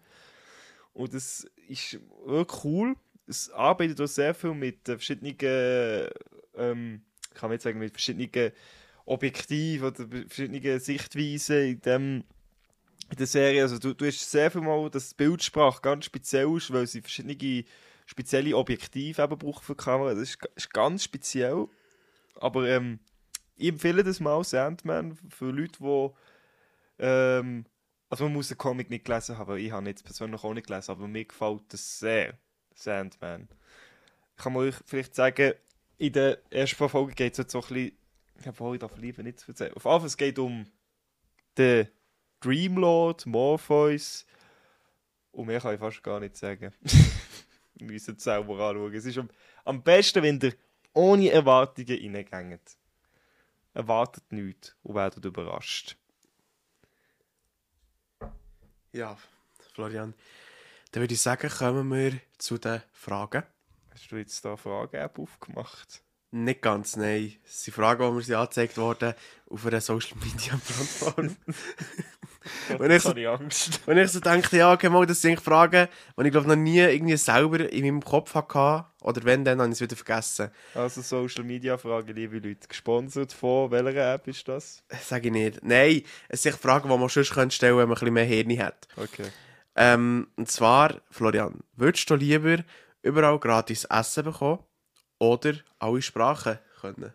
Speaker 1: Und das ist wirklich cool. Es arbeitet auch sehr viel mit äh, verschiedenen, ähm, kann man jetzt sagen, mit verschiedenen Objektiven oder verschiedenen Sichtweisen in, dem, in der Serie. Also du, du hast sehr viel mal, dass die Bildsprache ganz speziell ist, weil sie verschiedene spezielle Objektive eben brauchen für die Kamera. Das ist, ist ganz speziell. Aber ähm, ich empfehle das mal, Sandman, für Leute, die ähm, also man muss den Comic nicht gelesen haben, weil ich habe jetzt persönlich auch nicht gelesen, aber mir gefällt das sehr, Sandman. Ich kann euch vielleicht sagen, in der ersten Folge geht es jetzt so ein bisschen, ich habe ich darf lieber nicht zu erzählen. Auf jeden Fall, es geht um den Dreamlord, Morpheus und mehr kann ich fast gar nicht sagen. (laughs) Wir müssen es selber anschauen. Es ist am, am besten, wenn ihr ohne Erwartungen reingeht. Erwartet nichts und werdet überrascht.
Speaker 2: Ja, Florian. Dann würde ich sagen, kommen wir zu den Fragen.
Speaker 1: Hast du jetzt da eine Frage-App aufgemacht?
Speaker 2: Nicht ganz, nein. Es sind Fragen, die mir angezeigt worden auf einer Social (laughs) (laughs) Wenn ich so-
Speaker 1: Angst.
Speaker 2: Und ich so dachte, ja, okay, mal, das sind Fragen, die ich glaube noch nie irgendwie selber in meinem Kopf hatte. Oder wenn, dann habe ich es wieder vergessen.
Speaker 1: Also Social Media Frage, liebe Leute. Gesponsert von welcher App ist das?
Speaker 2: Sage ich nicht. Nein, es sind Fragen, die man sonst könnte stellen wenn man ein bisschen mehr Hirn hat.
Speaker 1: Okay.
Speaker 2: Ähm, und zwar, Florian, würdest du lieber überall gratis Essen bekommen oder alle Sprachen können?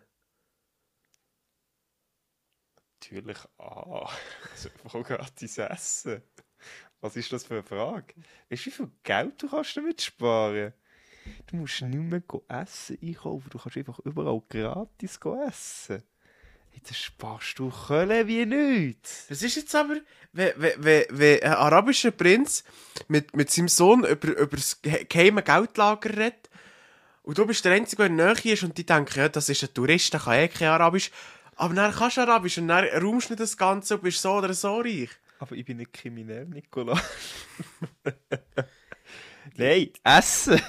Speaker 1: Natürlich A. (laughs) Also, wo gratis essen? Was ist das für eine Frage? Weißt du, wie viel Geld du kannst damit sparen? Du musst nicht mehr Essen einkaufen, du kannst einfach überall gratis essen. Das sparst du Kölle wie nichts.
Speaker 2: Das ist jetzt aber, wenn, wenn, wenn, ein arabischer Prinz mit, mit seinem Sohn über, über das ge- geheime Geldlager redet und du bist der Einzige, der in der Nähe ist und die denken, ja, das ist ein Tourist, der kann eh kein Arabisch. Aber dann kannst du Arabisch und dann raumst du das Ganze und bist so oder so reich.
Speaker 1: Aber ich bin nicht kriminell, Nicola. (laughs) Nein, essen!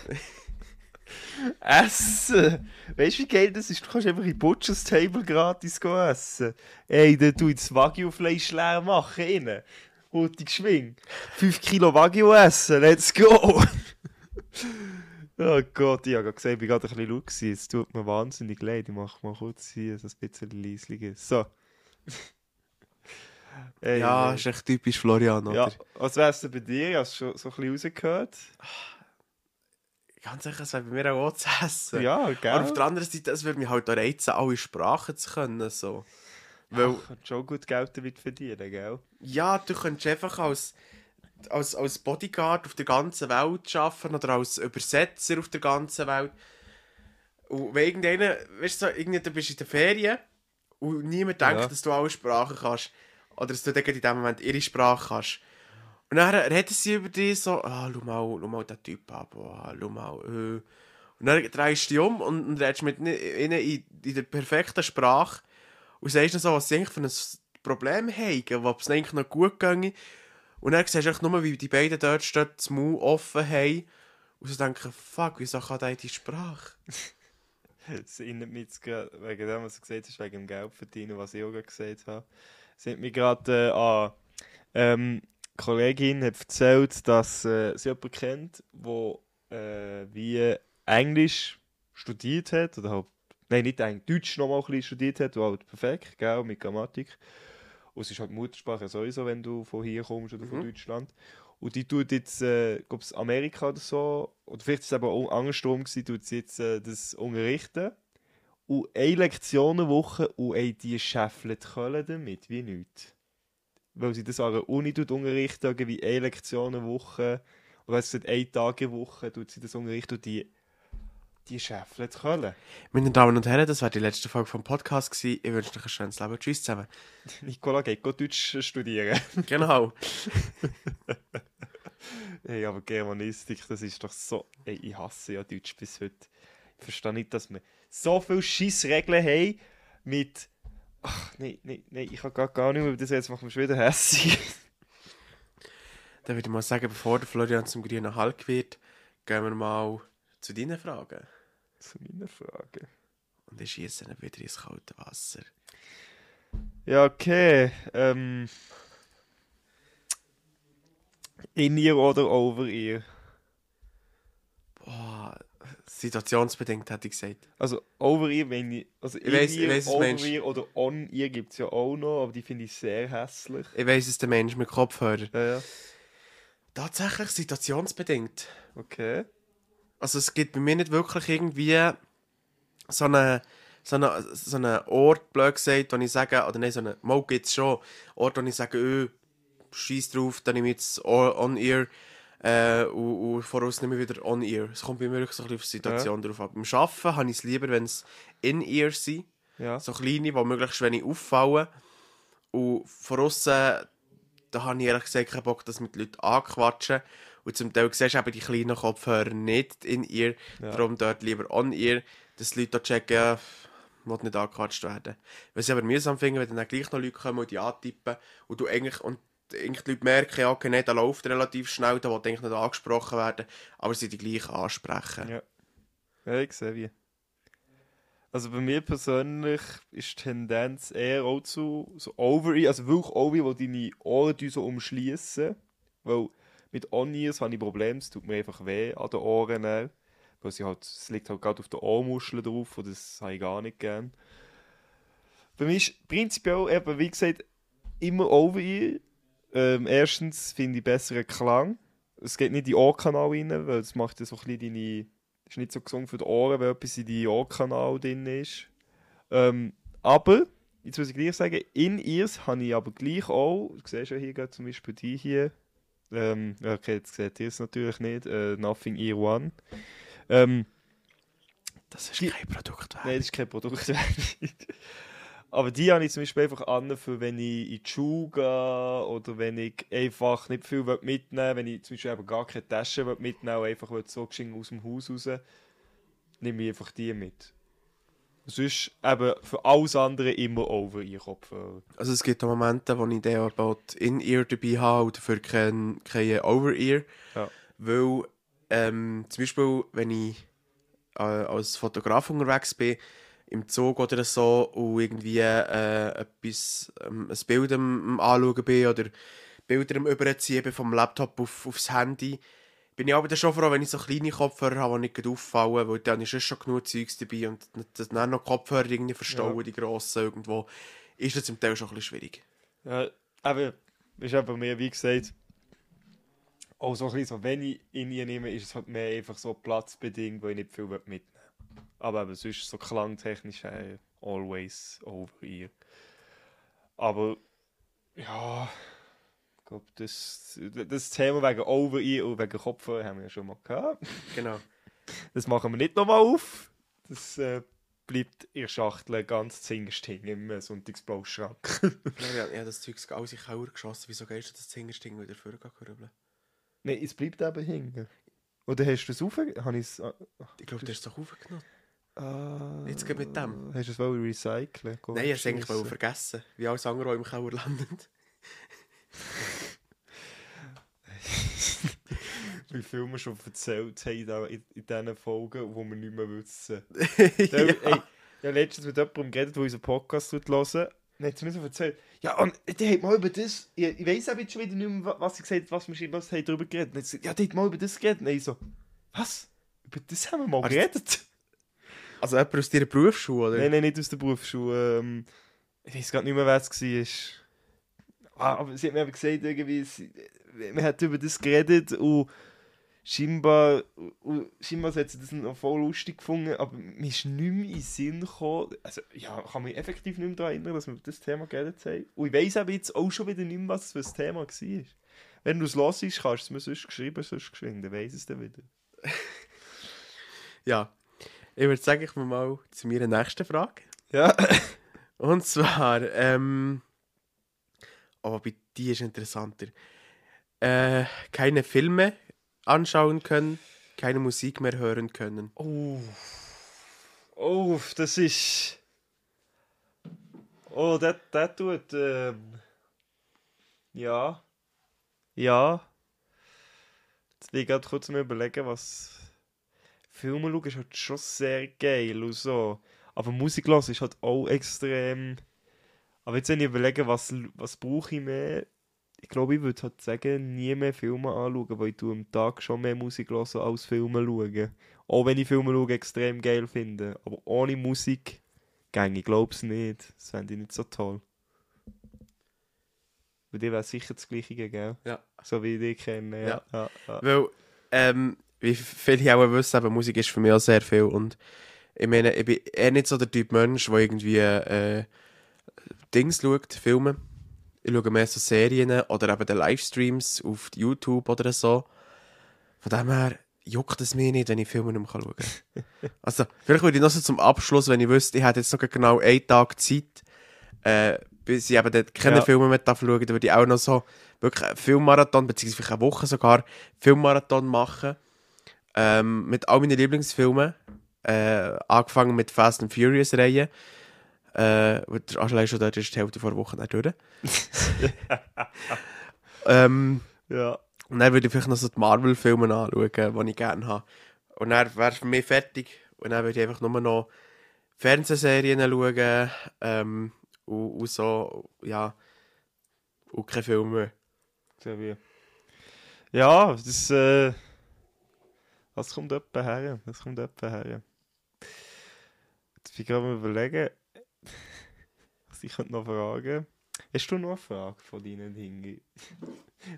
Speaker 1: essen! Weißt du, wie geil das ist? Du kannst einfach in Butchers Table gratis essen. Ey, dann tu ich das Wagyu-Fleisch leer machen innen. Hurtig schwing. 5 Kilo Wagyu essen, let's go! Oh Gott, ich habe gesagt, ich bin gerade ein bisschen laut gewesen. Es tut mir wahnsinnig leid. Ich mache mal kurz hier so ein bisschen leisliger. So. (laughs) Ey,
Speaker 2: Ja,
Speaker 1: ey.
Speaker 2: ist echt typisch Florian, oder?
Speaker 1: Ja, was wär's denn bei dir? Hast du schon so ein bisschen rausgehört?
Speaker 2: Ganz sicher, es wäre bei mir auch zu essen.
Speaker 1: Ja, gell?
Speaker 2: Aber auf der anderen Seite, es würde mich halt auch reizen, alle Sprachen zu können. So. Weil,
Speaker 1: Du kannst schon gut Geld damit verdienen, gell?
Speaker 2: ja, du könntest einfach als, als, als Bodyguard auf der ganzen Welt arbeiten oder als Übersetzer auf der ganzen Welt. Und wenn irgendeiner, weißt du, irgendwie, du bist in der Ferien und niemand denkt,
Speaker 1: Ja.
Speaker 2: dass du alle Sprachen kannst. Oder dass du dann in dem Moment ihre Sprache kannst. Und dann reden sie über dich so, ah, schau mal, schau mal den Typ ab, ah, schau mal, äh. Und dann drehst du dich um und, und redest mit ihnen in, in der perfekten Sprache und sagst ihnen so, was sie eigentlich für ein Problem haben, ob es eigentlich noch gut ginge. Und dann siehst du einfach nur, wie die beiden dort stehen, das Maul offen haben und so denken, fuck, wieso kann der die Sprache? (laughs)
Speaker 1: Es erinnert mich jetzt gerade, wegen dem, was du gesagt hast, wegen dem Geld verdienen, was ich auch gesagt habe. Erinnert mich gerade äh, an, ähm, eine Kollegin hat erzählt, dass äh, sie jemanden kennt, der äh, wie Englisch studiert hat, oder halt, nein, nicht Englisch, Deutsch noch mal ein bisschen studiert hat, und halt perfekt, gell, mit Grammatik. Und es ist halt Muttersprache sowieso, wenn du von hier kommst oder von
Speaker 2: Mhm.
Speaker 1: Deutschland. Und die tut jetzt, äh, glaube ich, Amerika oder so, oder vielleicht ist es aber auch andersrum gewesen, tut sie jetzt äh, das unterrichten. Und eine Lektion eine Woche und ey, die schäffelt Köln damit, wie nichts. Weil sie das an der Uni tut unterrichten, irgendwie eine Lektion eine Woche, oder es sind eine Tag eine Woche, tut sie das unterrichten und die, die schäffelt Köln.
Speaker 2: Meine Damen und Herren, das war die letzte Folge vom Podcast. Gewesen. Ich wünsche euch ein schönes Leben. Tschüss zusammen. (laughs)
Speaker 1: Nicola geht go Deutsch studieren. (laughs)
Speaker 2: Genau. (laughs)
Speaker 1: Hey, aber Germanistik, das ist doch so. Ey, ich hasse ja Deutsch bis heute. Ich verstehe nicht, dass wir so viele Schissregeln haben mit. Ach, nein, nein, nein, ich kann gar, gar nicht mehr über das jetzt machen wir schon wieder hässlich.
Speaker 2: Dann würde ich mal sagen, bevor der Florian zum grünen Hulk wird, gehen wir mal zu deinen Fragen.
Speaker 1: Zu meiner Frage.
Speaker 2: Und ich schieße ihn wieder ins kalte Wasser.
Speaker 1: Ja, okay. Ähm. In ihr oder over ihr?
Speaker 2: Boah, situationsbedingt hätte ich gesagt.
Speaker 1: Also over ihr, wenn ich. Also in
Speaker 2: weiss- ich
Speaker 1: ihr,
Speaker 2: weiss, was du
Speaker 1: over ihr oder on ihr gibt es ja auch noch, aber die finde ich sehr hässlich.
Speaker 2: Ich weiss es, der Mensch mit Kopfhörer.
Speaker 1: Ja, ja.
Speaker 2: Tatsächlich situationsbedingt.
Speaker 1: Okay.
Speaker 2: Also es gibt bei mir nicht wirklich irgendwie so einen so eine, so eine Ort, blöd gesagt, wo ich sage, oder nein, so einen, mal gibt es schon, Ort, wo ich sage, öh, scheiß drauf, dann nehme ich jetzt on-ear äh, und, und voraus nehme ich wieder on-ear. Es kommt bei mir wirklich so ein bisschen auf die Situation drauf ab. Beim Arbeiten habe ich es lieber, wenn es in-ear sind,
Speaker 1: Ja.
Speaker 2: so kleine, die möglichst wenig auffallen. Und von aussen, da habe ich ehrlich gesagt keinen Bock, dass mit Leuten anquatschen. Und zum Teil siehst du eben die kleinen Kopfhörer nicht in ihr,
Speaker 1: Ja.
Speaker 2: darum dort lieber on ihr, dass die Leute da checken, will nicht angequatscht werden. Was ich aber mühsam finde, wenn dann gleich noch Leute kommen und die antippen und du eigentlich, und eigentlich die Leute merken, ja, okay, da läuft relativ schnell, da will eigentlich nicht angesprochen werden, aber sie die gleich ansprechen.
Speaker 1: Ja. Ja, ich sehe wie. Also bei mir persönlich ist die Tendenz eher auch zu so over also wirklich over, wo deine Ohren so umschließen. Weil mit On-Ears habe ich Probleme, es tut mir einfach weh an den Ohren. Weil sie halt, es liegt halt gerade auf den Ohrmuscheln drauf und das habe ich gar nicht gern. Bei mir ist prinzipiell eben, wie gesagt, immer Over-Ear. Ähm, erstens finde ich besseren Klang. Es geht nicht in den Ohrkanal rein, weil es macht ja so ein bisschen deine ist nicht so gesund für die Ohren, wenn etwas in die Ohrkanal drin ist. Ähm, aber, jetzt muss ich gleich sagen, in Ears habe ich aber gleich auch, du siehst ja hier gerade zum Beispiel die hier, ähm, okay, jetzt seht ihr es natürlich nicht, äh, Nothing Ear One. Ähm,
Speaker 2: Das ist
Speaker 1: Die-
Speaker 2: kein Produkt.
Speaker 1: Nein, das ist kein Produkt. (laughs) Aber die habe ich zum Beispiel einfach an, für wenn ich in die Schule gehe oder wenn ich einfach nicht viel mitnehmen will, wenn ich zum Beispiel eben gar keine Tasche mitnehmen will, einfach will so aus dem Haus raus, nehme ich einfach die mit. Sonst eben für alles andere immer over ihr Kopfhörer.
Speaker 2: Also es gibt auch Momente, wo ich den about In-Ear dabei habe und dafür kein, kein Over-Ear.
Speaker 1: Ja.
Speaker 2: Weil ähm, zum Beispiel, wenn ich äh, als Fotograf unterwegs bin, im Zug oder so und irgendwie äh, etwas, ähm, ein Bild am, am anschauen bin oder Bilder am überziehen vom Laptop auf, aufs Handy, bin ich aber dann schon froh, wenn ich so kleine Kopfhörer habe, die nicht auffallen, weil dann ist schon genug Zeugs dabei und das dann noch Kopfhörer irgendwie verstauen,
Speaker 1: Ja.
Speaker 2: die grossen irgendwo, ist das zum Teil schon ein bisschen schwierig.
Speaker 1: Ja, aber ist eben mir, wie gesagt, auch so ein bisschen so, wenn ich in ihr nehme, ist es halt mehr einfach so platzbedingt, wo ich nicht viel mitnehmen will. Aber eben, sonst so klangtechnisch äh, always over ihr. Aber ja, ich glaube, das, das Thema wegen over ihr und wegen Kopfhörer haben wir ja schon mal gehabt.
Speaker 2: Genau.
Speaker 1: Das machen wir nicht nochmal auf. Das äh, bleibt in der Schachtel ganz zingerst im äh, Sonntagsblau-Schrank. (laughs)
Speaker 2: Ja, ja, das Zeug in die Kauer geschossen. Wieso gehst du das Zingersting wieder vorgekrübeln?
Speaker 1: Nein, es bleibt eben hängen. Oder hast du es auf? Habe ich.
Speaker 2: Ich glaube, du hast es doch aufgenommen.
Speaker 1: Ah,
Speaker 2: Jetzt geht mit dem.
Speaker 1: Hast du es wohl recyceln?
Speaker 2: Nein, ich habe es eigentlich vergessen. Wie alles andere, was im Kauer landet. (laughs)
Speaker 1: wie viel wir schon erzählt haben in, diesen Folgen, wo wir nicht mehr wissen. (laughs)
Speaker 2: ja.
Speaker 1: Ey, ich habe letztens mit jemandem geredet, der unseren Podcast hören und dann hat sie mir so erzählt, ja, und die hat mal über das, ich, ich weiss auch jetzt schon wieder nicht mehr, wa- was sie gesagt hat, was wir was haben darüber geredet. Und dann hat sie gesagt, ja, die hat mal über das geredet. Und ich so, was? Über das haben wir mal
Speaker 2: du-
Speaker 1: geredet?
Speaker 2: Also jemand aus deiner Berufsschule, oder?
Speaker 1: Nein, nein, nicht aus der Berufsschule. Ähm, ich weiß gar nicht mehr, wer es war. Ah, aber sie hat mir aber gesagt, irgendwie, sie, man hat über das geredet und scheinbar, und scheinbar hat sie das noch voll lustig gefunden, aber mir ist nicht mehr in den Sinn gekommen. Also, ja, ich kann mich effektiv nicht mehr daran erinnern, dass wir über das Thema geredet haben. Und ich weiss aber jetzt auch schon wieder nicht mehr, was es für ein Thema war. Wenn du es hörst, kannst du es mir sonst geschrieben, sonst geschwind, dann weiss es dann wieder. (laughs)
Speaker 2: Ja. Ich würde sagen, ich komme mal zu meiner nächsten Frage.
Speaker 1: Ja. (laughs)
Speaker 2: Und zwar, ähm. Oh, bei die ist interessanter. Äh, keine Filme anschauen können, keine Musik mehr hören können.
Speaker 1: Oh. Oh, das ist. Oh, das, das tut. Ähm... Ja. Ja. Jetzt will ich gerade kurz mal überlegen, was. Filme schauen ist halt schon sehr geil und so. Aber Musik hören ist halt auch extrem. Aber jetzt, wenn ich überlege, was, was brauche ich mehr, ich glaube, ich würde halt sagen, nie mehr Filme anschauen, weil ich am Tag schon mehr Musik hören als Filme schauen. Auch wenn ich Filme schaue, extrem geil finde. Aber ohne Musik gänge ich glaube es nicht. Das fände ich nicht so toll. Bei dir wäre sicher das Gleiche, gell?
Speaker 2: Ja.
Speaker 1: So wie ich dich kenne, ja. ja. ja.
Speaker 2: Weil, ähm, wie viele auch wissen, eben, Musik ist für mich auch sehr viel. Und ich meine, ich bin eher nicht so der Typ Mensch, der irgendwie äh, Dings schaut, Filme. Ich schaue mehr so Serien oder eben die Livestreams auf YouTube oder so. Von dem her juckt es mich nicht, wenn ich Filme nicht mehr schauen kann. (laughs) also, vielleicht würde ich noch so zum Abschluss, wenn ich wüsste, ich hätte jetzt noch genau einen Tag Zeit, äh, bis ich eben dort keine
Speaker 1: Ja.
Speaker 2: Filme mehr darf schauen, dann würde ich auch noch so wirklich einen Filmmarathon, beziehungsweise vielleicht eine Woche sogar, Filmmarathon machen. Ähm, mit all meinen Lieblingsfilmen. Äh, angefangen mit Fast and Furious Reihe. Äh, allein schon dort ist die Hälfte vor der Woche nicht durch. (laughs) ähm,
Speaker 1: ja.
Speaker 2: und dann würde ich vielleicht noch so die Marvel-Filme anschauen, die ich gerne habe. Und dann wäre es für mich fertig. Und dann würde ich einfach nur noch Fernsehserien schauen. Ähm, und, und so, ja. Und keine Filme.
Speaker 1: Sehr wie. Ja, das, äh, das kommt etwa her. Das kommt etwa her. Jetzt bin ich gerade mal überlegen, (laughs) was ich könnte noch fragen. Hast du noch eine Frage von deinen Dingen?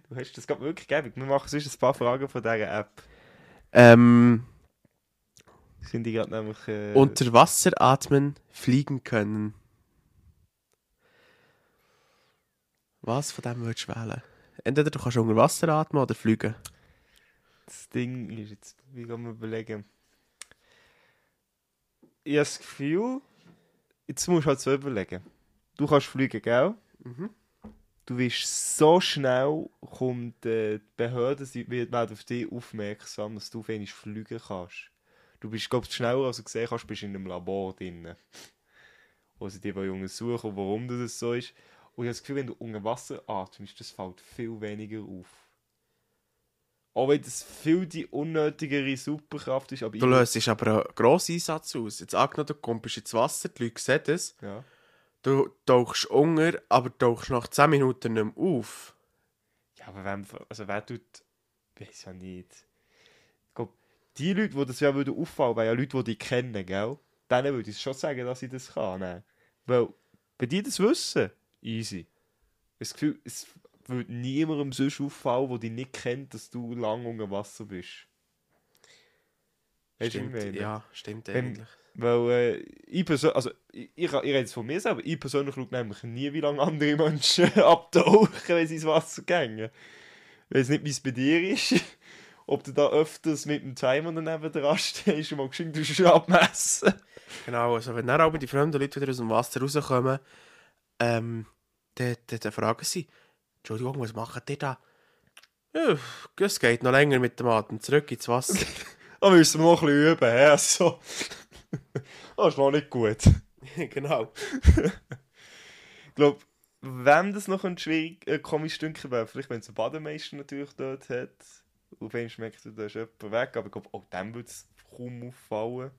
Speaker 1: Du hast das gerade wirklich gäbig. Wir machen sonst ein paar Fragen von dieser App.
Speaker 2: Ähm,
Speaker 1: Sind die gerade nämlich. Äh,
Speaker 2: unter Wasser atmen, fliegen können. Was von dem würdest du wählen? Entweder du kannst unter Wasser atmen oder fliegen.
Speaker 1: Das Ding ist jetzt, wie kann man überlegen? Ich habe das Gefühl, jetzt musst du halt so überlegen. Du kannst fliegen, gell?
Speaker 2: Mhm.
Speaker 1: Du wirst so schnell, kommt äh, die Behörde, sie wird- auf dich aufmerksam, dass du wenig fliegen kannst. Du bist, glaubst schneller als du gesehen hast, bist in einem Labor drin. Wo sie dich wollen untersuchen, warum das so ist. Und ich habe das Gefühl, wenn du unter Wasser atmest, das fällt viel weniger auf. Auch wenn das viel die unnötigere Superkraft ist, aber
Speaker 2: Du
Speaker 1: ich-
Speaker 2: löst aber einen grossen Einsatz aus. Jetzt angenommen, du kommst ins Wasser, die Leute sehen es.
Speaker 1: Ja.
Speaker 2: Du tauchst unter, aber tauchst nach 10 Minuten nicht mehr auf.
Speaker 1: Ja, aber wem, also wer tut, weiß ja nicht. Ich glaub, die Leute, die das ja würden auffallen, wären ja Leute, die dich kennen, gell? Denen würde ich schon sagen, dass ich das kann. Ne? Weil, wenn die das wissen, easy. Das Gefühl, es würde niemandem sonst auffallen, der dich nicht kennt, dass du lang unter Wasser bist. Du,
Speaker 2: Stimmt,
Speaker 1: meine?
Speaker 2: ja, stimmt eigentlich.
Speaker 1: Weil äh, ich persönlich, also ich, ich, ich rede jetzt von mir selber, ich persönlich schaue nämlich nie, wie lange andere Menschen (laughs) abtauchen, wenn sie ins Wasser gehen. Ich weiß nicht, wie es bei dir ist. (laughs) Ob du da öfters mit dem Timer daneben dran stehst und mal geschwind du abmessen.
Speaker 2: Genau, also wenn dann aber die fremden Leute wieder aus dem Wasser rauskommen, ähm, dann, dann, dann fragen sie, Entschuldigung, was macht ihr da? Ja, es geht noch länger mit dem Atem, zurück ins Wasser. (laughs)
Speaker 1: Da müssen wir noch ein bisschen üben? Also, (laughs) das ist noch nicht gut. (laughs)
Speaker 2: genau.
Speaker 1: Ich glaube, wem das noch ein schwierig, äh, komisch dünken wäre, vielleicht wenn es ein Bademeister natürlich dort hat. Auf einmal merkst du, da ist jemand weg, aber ich glaube, auch dem würde es kaum auffallen.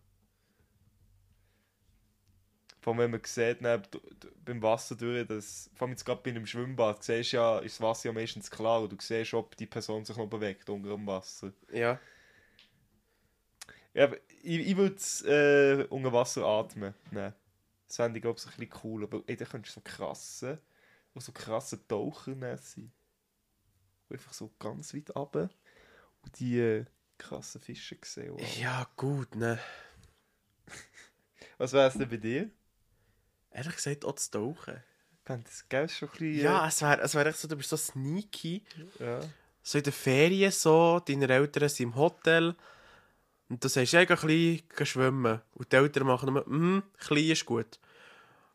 Speaker 1: Vor allem, wenn man sieht, d- beim Wasser durch, dass, vor allem jetzt gerade bei einem Schwimmbad, siehst ja, ist das Wasser ja meistens klar und du siehst, ob die Person sich noch bewegt unter dem Wasser.
Speaker 2: Ja.
Speaker 1: Ja, ich, ich würde es äh, unter Wasser atmen. Nein. Das fände ich, glaube ich, so ein bisschen cool. Aber ey, da könntest du so krasse, so krasse Taucher sein. Einfach so ganz weit runter und die äh, krassen Fische sehen. Wow.
Speaker 2: Ja, gut, ne.
Speaker 1: Was wäre es denn bei dir?
Speaker 2: Ehrlich gesagt, auch zu tauchen.
Speaker 1: Ben, das gäbe schon ein bisschen...
Speaker 2: Ja, es wäre es wär echt so, du bist so sneaky.
Speaker 1: Äh, ja.
Speaker 2: So in den Ferien so, deine Eltern sind im Hotel. Und du sagst, ja, ich gehe ein bisschen schwimmen. Und die Eltern machen nur, mhm, klein ist gut.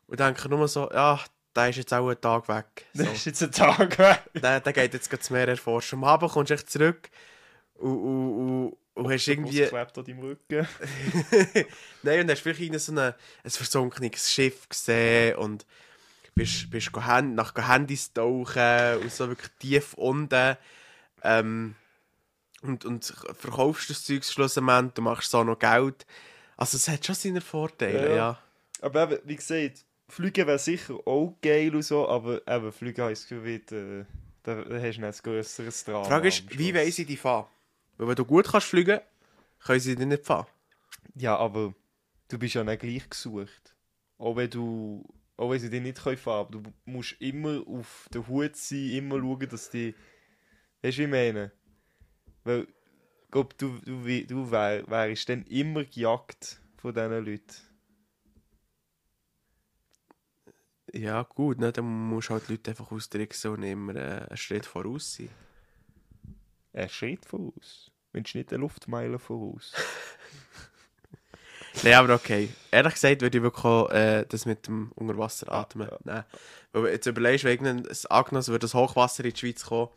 Speaker 2: Und denken nur so, ja, der ist jetzt auch einen Tag weg. (laughs) So.
Speaker 1: Das ist jetzt ein Tag weg.
Speaker 2: der, der geht jetzt gerade mehr erforschen. Am Abend kommst du echt zurück und, und, und, und hast irgendwie...
Speaker 1: Klebt an deinem Rücken? (laughs)
Speaker 2: Nein, und hast vielleicht irgendein so ein, ein versunkenes Schiff gesehen und bist, bist go Hand, nach Handys tauchen und so wirklich tief unten. Ähm, und, und verkaufst das Zeug schlussendlich und machst so noch Geld. Also es hat schon seine Vorteile,
Speaker 1: Ja.
Speaker 2: ja.
Speaker 1: Aber eben, wie gesagt, Fliegen wäre sicher auch geil und so, aber eben, Fliegen das Gefühl, wie, da, da hast du noch ein grösseres Drama.
Speaker 2: Die Frage ist, wie weiss ich die fahren? Weil wenn du gut kannst fliegen, können sie dich nicht fahren.
Speaker 1: Ja, aber du bist ja nicht gleich gesucht. Auch wenn du, auch wenn sie dich nicht können fahren können, du musst immer auf der Hut sein, immer schauen, dass die, weißt du, wie ich meine? Weil, ich glaube, du, du, du wär, wärst dann immer gejagt von diesen Leuten.
Speaker 2: Ja gut, ne? dann musst du halt die Leute einfach austricksen und immer äh, einen Schritt voraus sein.
Speaker 1: Er schritt voraus. Wenn du nicht eine Luftmeile voraus. (laughs)
Speaker 2: Nein, aber okay. Ehrlich gesagt würde ich wirklich auch, äh, das mit dem Unterwasser atmen.
Speaker 1: ja.
Speaker 2: Nein. Weil jetzt überlegst, wegen einem Agnos würde das Hochwasser in die Schweiz kommen.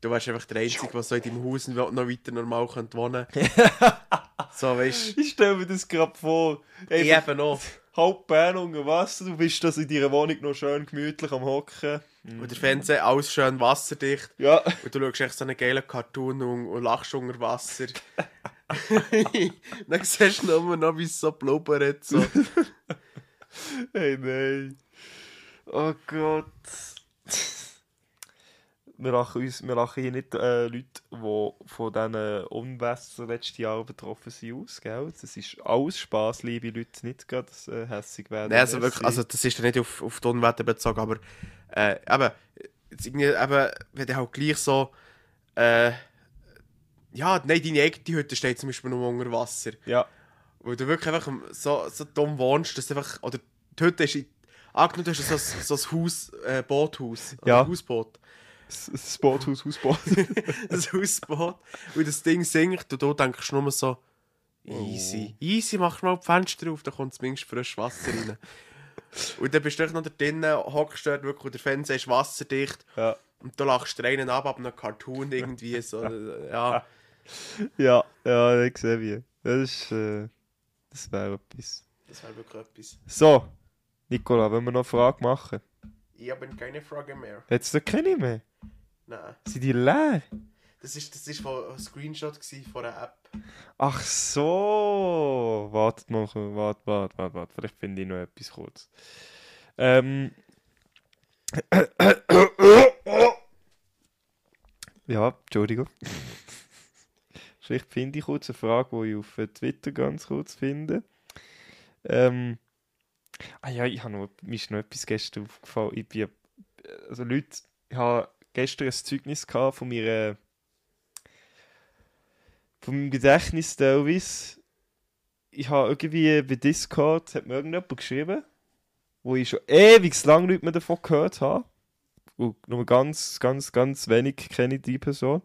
Speaker 2: Du wärst einfach der Einzige, der so in deinem Haus noch weiter normal könnte wohnen (laughs) So, weißt du.
Speaker 1: Ich stelle mir das gerade vor. Ey,
Speaker 2: Ich eben noch.
Speaker 1: Halb Bern unter Wasser, du bist das in deiner Wohnung noch schön gemütlich am Hocken.
Speaker 2: Und der Fernseher, alles schön wasserdicht.
Speaker 1: Ja.
Speaker 2: Und du schaust echt so einen geilen Cartoon und, und lachst unter Wasser. (laughs) Dann siehst du nur noch, wie es so blubbert. So.
Speaker 1: Hey, nein. Oh Gott. Wir lachen, uns, wir lachen hier nicht äh, Leute, die von diesen Unwettern letzten Jahr betroffen sind, aus, gell? Das ist alles Spaß, liebe Leute, nicht gerade äh, hässig werden.
Speaker 2: Nein, also wirklich, also das ist ja nicht auf, auf die Unwetter bezogen, aber äh, eben, jetzt irgendwie, eben, wenn du halt gleich so, äh, ja, nein, deine eigene Hütte steht zum Beispiel nur unter Wasser.
Speaker 1: Ja,
Speaker 2: Weil du wirklich einfach so, so dumm wohnst, dass du einfach, oder die Hütte ist, angenommen du hast so, so ein Haus, äh, Boothaus,
Speaker 1: Ja.
Speaker 2: ein Hausboot,
Speaker 1: das, das Boothaus, Hausboot.
Speaker 2: ein (laughs) Hausboot, und das Ding singt und du denkst nur so, easy, easy, mach mal die Fenster auf, da kommt zumindest frisches Wasser rein. Und dann bist du noch da drinnen, hockst dort wirklich, und der Fernseher ist wasserdicht,
Speaker 1: ja.
Speaker 2: und du lachst dir einen ab, ab einem Cartoon irgendwie, so, äh, ja.
Speaker 1: ja, ja, ich sehe wie. Das ist, äh, das wäre etwas.
Speaker 2: Das wäre wirklich etwas.
Speaker 1: So, Nicola, wollen wir noch eine Frage machen?
Speaker 2: Ich habe keine Frage mehr.
Speaker 1: Jetzt da keine mehr.
Speaker 2: Nein.
Speaker 1: Sind die leer?
Speaker 2: Das ist, das ist von, ein Screenshot von einer App.
Speaker 1: Ach so. Wartet mal, warte, warte, warte, warte. Vielleicht finde ich noch etwas kurz. Ähm. (coughs) Ja, Entschuldigung. (laughs) Vielleicht finde ich kurz eine Frage, die ich auf Twitter ganz kurz finde. Ähm. Ah ja, ich noch, mir ist noch etwas gestern aufgefallen. Ich bin, also Leute, ich habe gestern ein Zeugnis gehabt von meinem Gedächtnis teilweise. Ich habe irgendwie bei Discord hat mir irgendjemand geschrieben, wo ich schon ewig lang nicht mehr davon gehört habe. Und nur ganz, ganz, ganz wenig kenne ich die Person.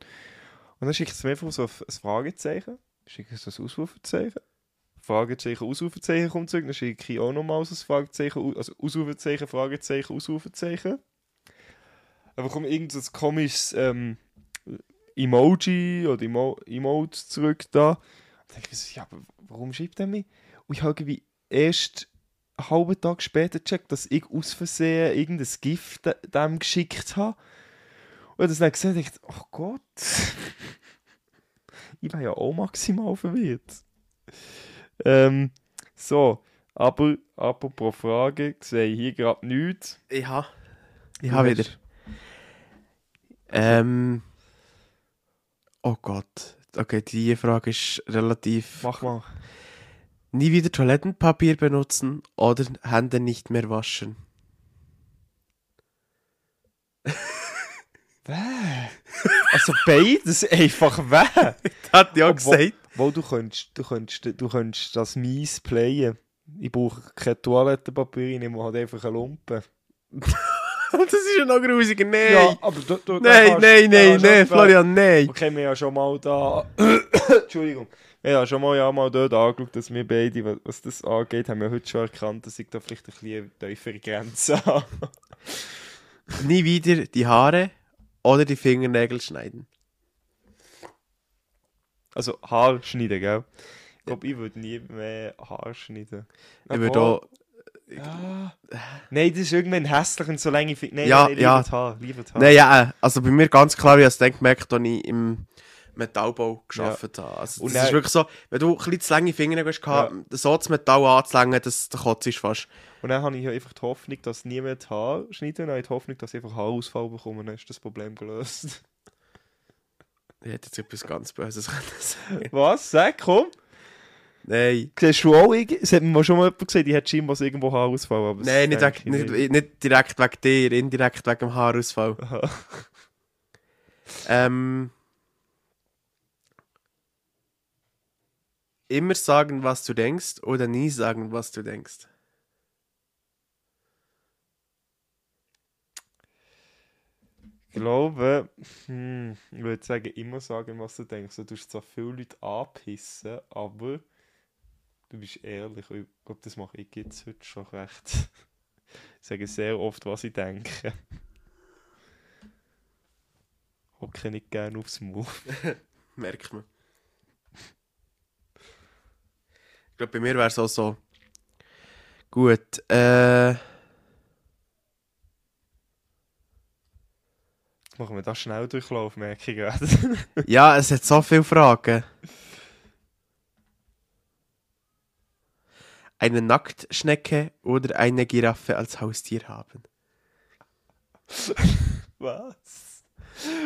Speaker 1: Und dann schickt es mir einfach so ein Fragezeichen. Schickt es so ein Ausrufezeichen. Fragezeichen, Ausrufezeichen kommt zurück. Dann schicke ich auch nochmal so ein Fragezeichen, also Ausrufezeichen, Fragezeichen, Ausrufezeichen. Aber kommt irgend so ein komisches ähm, Emoji oder Emo Emote zurück da. Dann denke ich ja, aber warum schreibt er mir? Und ich habe irgendwie erst einen halben Tag später gecheckt, dass ich aus Versehen irgendein Gift de- dem geschickt habe. Und das dann gesehen und dachte, oh Gott. (laughs) ich wäre ja auch maximal verwirrt. Ähm, so, aber apropos Frage, ich sehe hier gerade nichts.
Speaker 2: Ich habe. Ich habe wieder. Ähm. Oh Gott. Okay, die Frage ist relativ.
Speaker 1: Mach mal.
Speaker 2: Nie wieder Toilettenpapier benutzen oder Hände nicht mehr waschen.
Speaker 1: Also beides einfach wer? (laughs)
Speaker 2: Hat ja gesagt.
Speaker 1: Wo du könntest, du könntest, du könntest das mies playen. Ich brauche kein Toilettenpapier, ich nehme halt einfach eine Lumpe. (laughs)
Speaker 2: Das ist ja noch grusiger. Nein.
Speaker 1: Ja, aber du, du,
Speaker 2: nein, nein, nein, nein, Florian, nein.
Speaker 1: Okay, wir haben schon mal da. (coughs) Entschuldigung. Haben schon mal, ja, mal dort angeschaut, dass wir beide, was- das angeht, haben wir heute schon erkannt, dass ich da vielleicht ein bisschen tiefere Grenze (laughs) habe.
Speaker 2: Nie wieder die Haare oder die Fingernägel schneiden.
Speaker 1: Also Haar schneiden, gell? Ich glaube, ich würde nie mehr Haar schneiden.
Speaker 2: Ich würde auch.
Speaker 1: Ja. Nein, das ist irgendwann hässlich und so lange ich finde. Nein,
Speaker 2: Ja,
Speaker 1: nein, lieber
Speaker 2: ja.
Speaker 1: die Haar. Lieber Haar.
Speaker 2: Nein, ja, äh, also bei mir ganz klar, ich habe es dann gemerkt, als ich im Metallbau gearbeitet habe. Also
Speaker 1: Und
Speaker 2: das
Speaker 1: dann-
Speaker 2: ist wirklich so, wenn du ein bisschen zu lange Finger hast, ja. so das Metall anzulängen, das, kotzt ist fast.
Speaker 1: Und dann habe ich ja einfach die Hoffnung, dass niemand Haar schneidet. Und dann habe ich die Hoffnung, dass ich einfach Haarausfall bekomme. Dann ist das Problem gelöst.
Speaker 2: Ich hätte jetzt etwas ganz Böses (laughs) können sagen.
Speaker 1: Was? Sag, komm.
Speaker 2: Nein.
Speaker 1: Siehst du auch, es hat mir schon mal jemand gesagt, ich hätte scheinbar irgendwo Haarausfall. Aber
Speaker 2: Nein, nicht,
Speaker 1: ich
Speaker 2: nicht, nicht direkt wegen dir, indirekt wegen dem Haarausfall.
Speaker 1: Aha. (laughs)
Speaker 2: Ähm, immer sagen, was du denkst oder nie sagen, was du denkst.
Speaker 1: Glaube, hm, ich würde sagen, immer sagen, was du denkst. Du tust zwar viele Leute anpissen, aber du bist ehrlich. Ich glaube, das mache ich jetzt heute schon recht. (laughs) Ich sage sehr oft, was ich denke. Hocke nicht gerne aufs Maul. (laughs)
Speaker 2: Merkt man. Ich glaube, bei mir wäre es auch so. Gut, äh.
Speaker 1: Jetzt machen wir das schnell durchlaufen, merke ich. (laughs) (laughs)
Speaker 2: Ja, es hat so viele Fragen. Eine Nacktschnecke oder eine Giraffe als Haustier haben? (laughs)
Speaker 1: Was?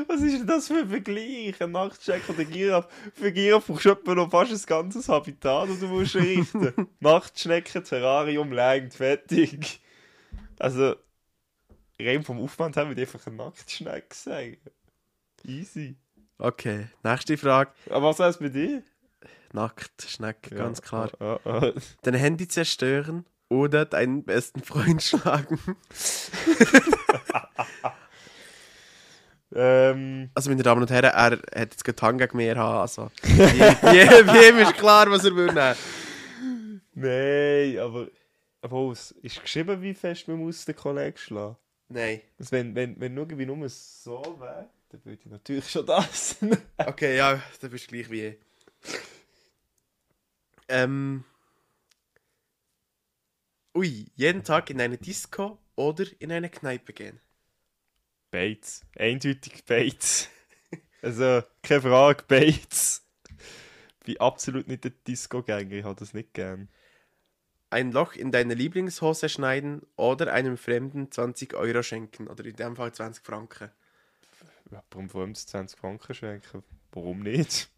Speaker 1: Was ist denn das für ein Vergleich? Ein Nachtcheck oder Giraffe? Für Giraffe brauchst du noch fast ein ganzes Habitat, das du musst errichten Nachtschnecken, Terrarium, längt, fertig. Also, rein vom Aufwand her würde ich einfach eine Nacktschnecke sagen. Easy.
Speaker 2: Okay, nächste Frage.
Speaker 1: Aber was heißt bei dir?
Speaker 2: Nacktschnecke, ganz
Speaker 1: Ja,
Speaker 2: klar.
Speaker 1: ah, ah, ah.
Speaker 2: Dein Handy zerstören oder deinen besten Freund schlagen? (laughs)
Speaker 1: Ähm,
Speaker 2: Also, meine Damen und Herren, er hat jetzt gerade Hand gegen mich haben. Also, ihm ist klar, was er will nehmen.
Speaker 1: nein, aber. Aber es ist geschrieben, wie fest man muss den Kollegen schlagen.
Speaker 2: Nein.
Speaker 1: Also wenn, wenn, wenn nur wie nur so wäre, dann würde ich natürlich schon das. (laughs)
Speaker 2: Okay, ja, dann bist du gleich wie ich. Ähm. Ui, jeden Tag in eine Disco oder in eine Kneipe gehen.
Speaker 1: Bates. Eindeutig Bates. Also, keine Frage, Bates. Ich bin absolut nicht der Disco-Gänger, ich habe das nicht gern.
Speaker 2: Ein Loch in deine Lieblingshose schneiden oder einem Fremden 20 Euro schenken. Oder in dem Fall 20 Franken.
Speaker 1: Ja, warum vor allem 20 Franken schenken? Warum nicht?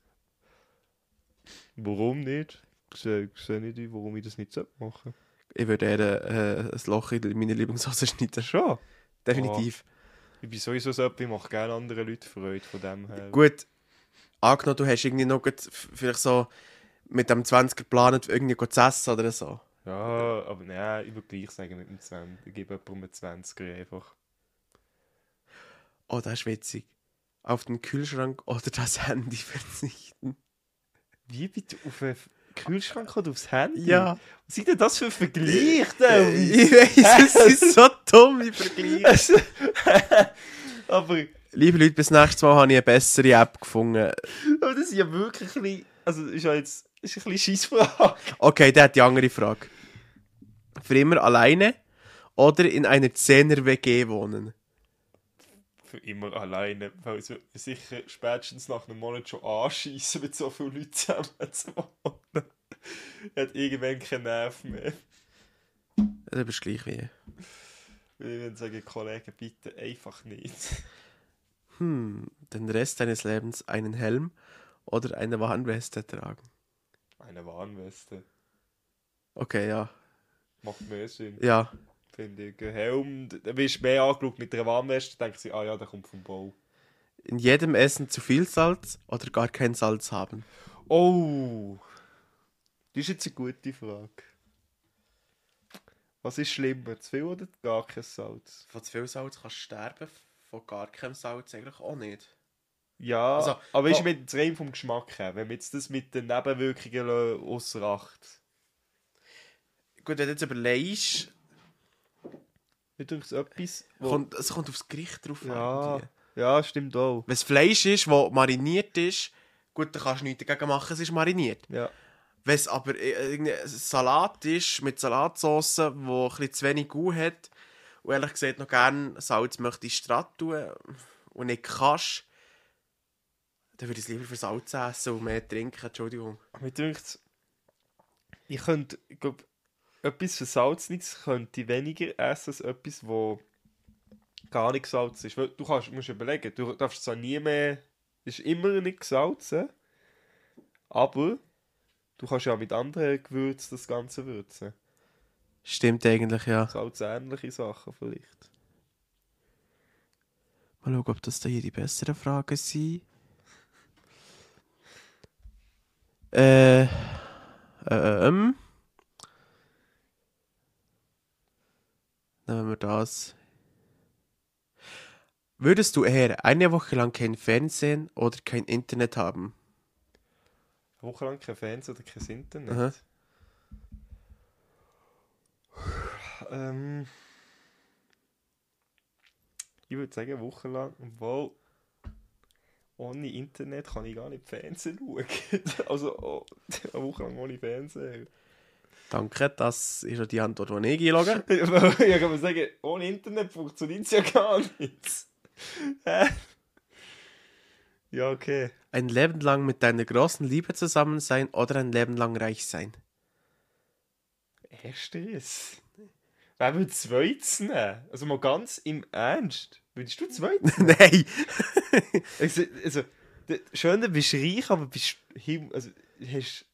Speaker 1: Warum nicht? Ich sehe, ich sehe nicht, warum ich das nicht machen sollte.
Speaker 2: Ich würde eher äh, ein Loch in meine Lieblingshose schneiden.
Speaker 1: Schon.
Speaker 2: Definitiv.
Speaker 1: Ich bin sowieso so jemand, ich mache gerne anderen Leuten Freude von dem her.
Speaker 2: Gut, angenommen, du hast irgendwie noch vielleicht so mit dem 20er geplant, irgendwie zu essen oder so.
Speaker 1: Ja, aber nein, ich würde gleich sagen mit dem 20. Ich gebe jemandem einen 20er einfach.
Speaker 2: Oh, das ist witzig. Auf den Kühlschrank oder das Handy (laughs) verzichten.
Speaker 1: Wie bitte auf einen Kühlschrank oder aufs Handy?
Speaker 2: Ja.
Speaker 1: Was ist denn das für ein Vergleich? Delvi?
Speaker 2: Ich weiß, (laughs) es (laughs) ist so dumm, ich vergleiche.
Speaker 1: Also, aber,
Speaker 2: Liebe Leute, bis nächstes Mal habe ich eine bessere App gefunden.
Speaker 1: aber das ist ja wirklich also ist ja jetzt ist ein bisschen Scheissfrage. (laughs)
Speaker 2: Okay, der hat die andere Frage. Für immer alleine oder in einer 10er WG wohnen?
Speaker 1: für immer alleine, weil mich sicher spätestens nach einem Monat schon anschießen, mit so vielen Leuten zusammen zu wohnen. Er (laughs) hat irgendwann keinen Nerv mehr.
Speaker 2: Du bist gleich wie.
Speaker 1: Ich würde sagen, Kollegen, bitte einfach nicht.
Speaker 2: Hm, den Rest deines Lebens einen Helm oder eine Warnweste tragen.
Speaker 1: Eine Warnweste.
Speaker 2: Okay, ja.
Speaker 1: Macht mehr Sinn.
Speaker 2: Ja.
Speaker 1: Finde ich. Ein Helm, da bist du mehr angeschaut mit einer Warnweste, denke ich, ah ja, der kommt vom Bau.
Speaker 2: In jedem Essen zu viel Salz oder gar kein Salz haben.
Speaker 1: Oh! Das ist jetzt eine gute Frage. Was ist schlimmer, zu viel oder gar kein Salz?
Speaker 2: Von zu viel Salz kannst du sterben, von gar keinem Salz eigentlich auch nicht.
Speaker 1: Ja,
Speaker 2: Also,
Speaker 1: aber ist
Speaker 2: wo-
Speaker 1: mit rein vom Geschmack her, wenn wir jetzt das mit den Nebenwirkungen ausser Acht.
Speaker 2: Gut, wenn du jetzt überlegst,
Speaker 1: etwas, wo...
Speaker 2: kommt, es kommt aufs Gericht drauf
Speaker 1: ja,
Speaker 2: an.
Speaker 1: ja, stimmt auch.
Speaker 2: Wenn es Fleisch ist, das mariniert ist, gut, dann kannst du nichts dagegen machen, es ist mariniert.
Speaker 1: Ja.
Speaker 2: Wenn es aber äh, irgendein Salat ist mit Salatsauce, wo ein bisschen zu wenig Gu hat und ehrlich gesagt noch gerne Salz möchte ich tun und nicht kannst, dann würde ich es lieber für Salz essen und mehr trinken, Entschuldigung.
Speaker 1: Mir denkt ich könnte, ich glaube, etwas Versalzniges könnte ich weniger essen als etwas, wo gar nicht gesalzen ist. Weil du kannst, musst überlegen, du darfst zwar nie mehr, ist immer nicht gesalzen, aber du kannst ja mit anderen Gewürzen das Ganze würzen.
Speaker 2: Stimmt eigentlich, ja.
Speaker 1: Salzähnliche Sachen vielleicht.
Speaker 2: Mal schauen, ob das da hier die besseren Fragen sind. Äh, ähm. Nehmen wir das. Würdest du eher eine Woche lang kein Fernsehen oder kein Internet haben?
Speaker 1: Eine Woche lang kein Fernsehen oder kein Internet.
Speaker 2: Aha.
Speaker 1: Ähm, ich würde sagen, eine Woche lang, obwohl ohne Internet kann ich gar nicht Fernsehen schauen. (laughs) also oh, eine Woche lang ohne Fernsehen.
Speaker 2: Danke, das ist ja die Antwort, die ich einlogge. (laughs)
Speaker 1: ich kann mal sagen, ohne Internet funktioniert es ja gar nicht. (laughs) Ja, okay.
Speaker 2: Ein Leben lang mit deiner großen Liebe zusammen sein oder ein Leben lang reich sein?
Speaker 1: Erstes. Wer würde zweites nehmen? Also mal ganz im Ernst. Würdest du zweites (laughs)
Speaker 2: Nein! (laughs)
Speaker 1: Also, also schön, du bist reich, aber bist him also hast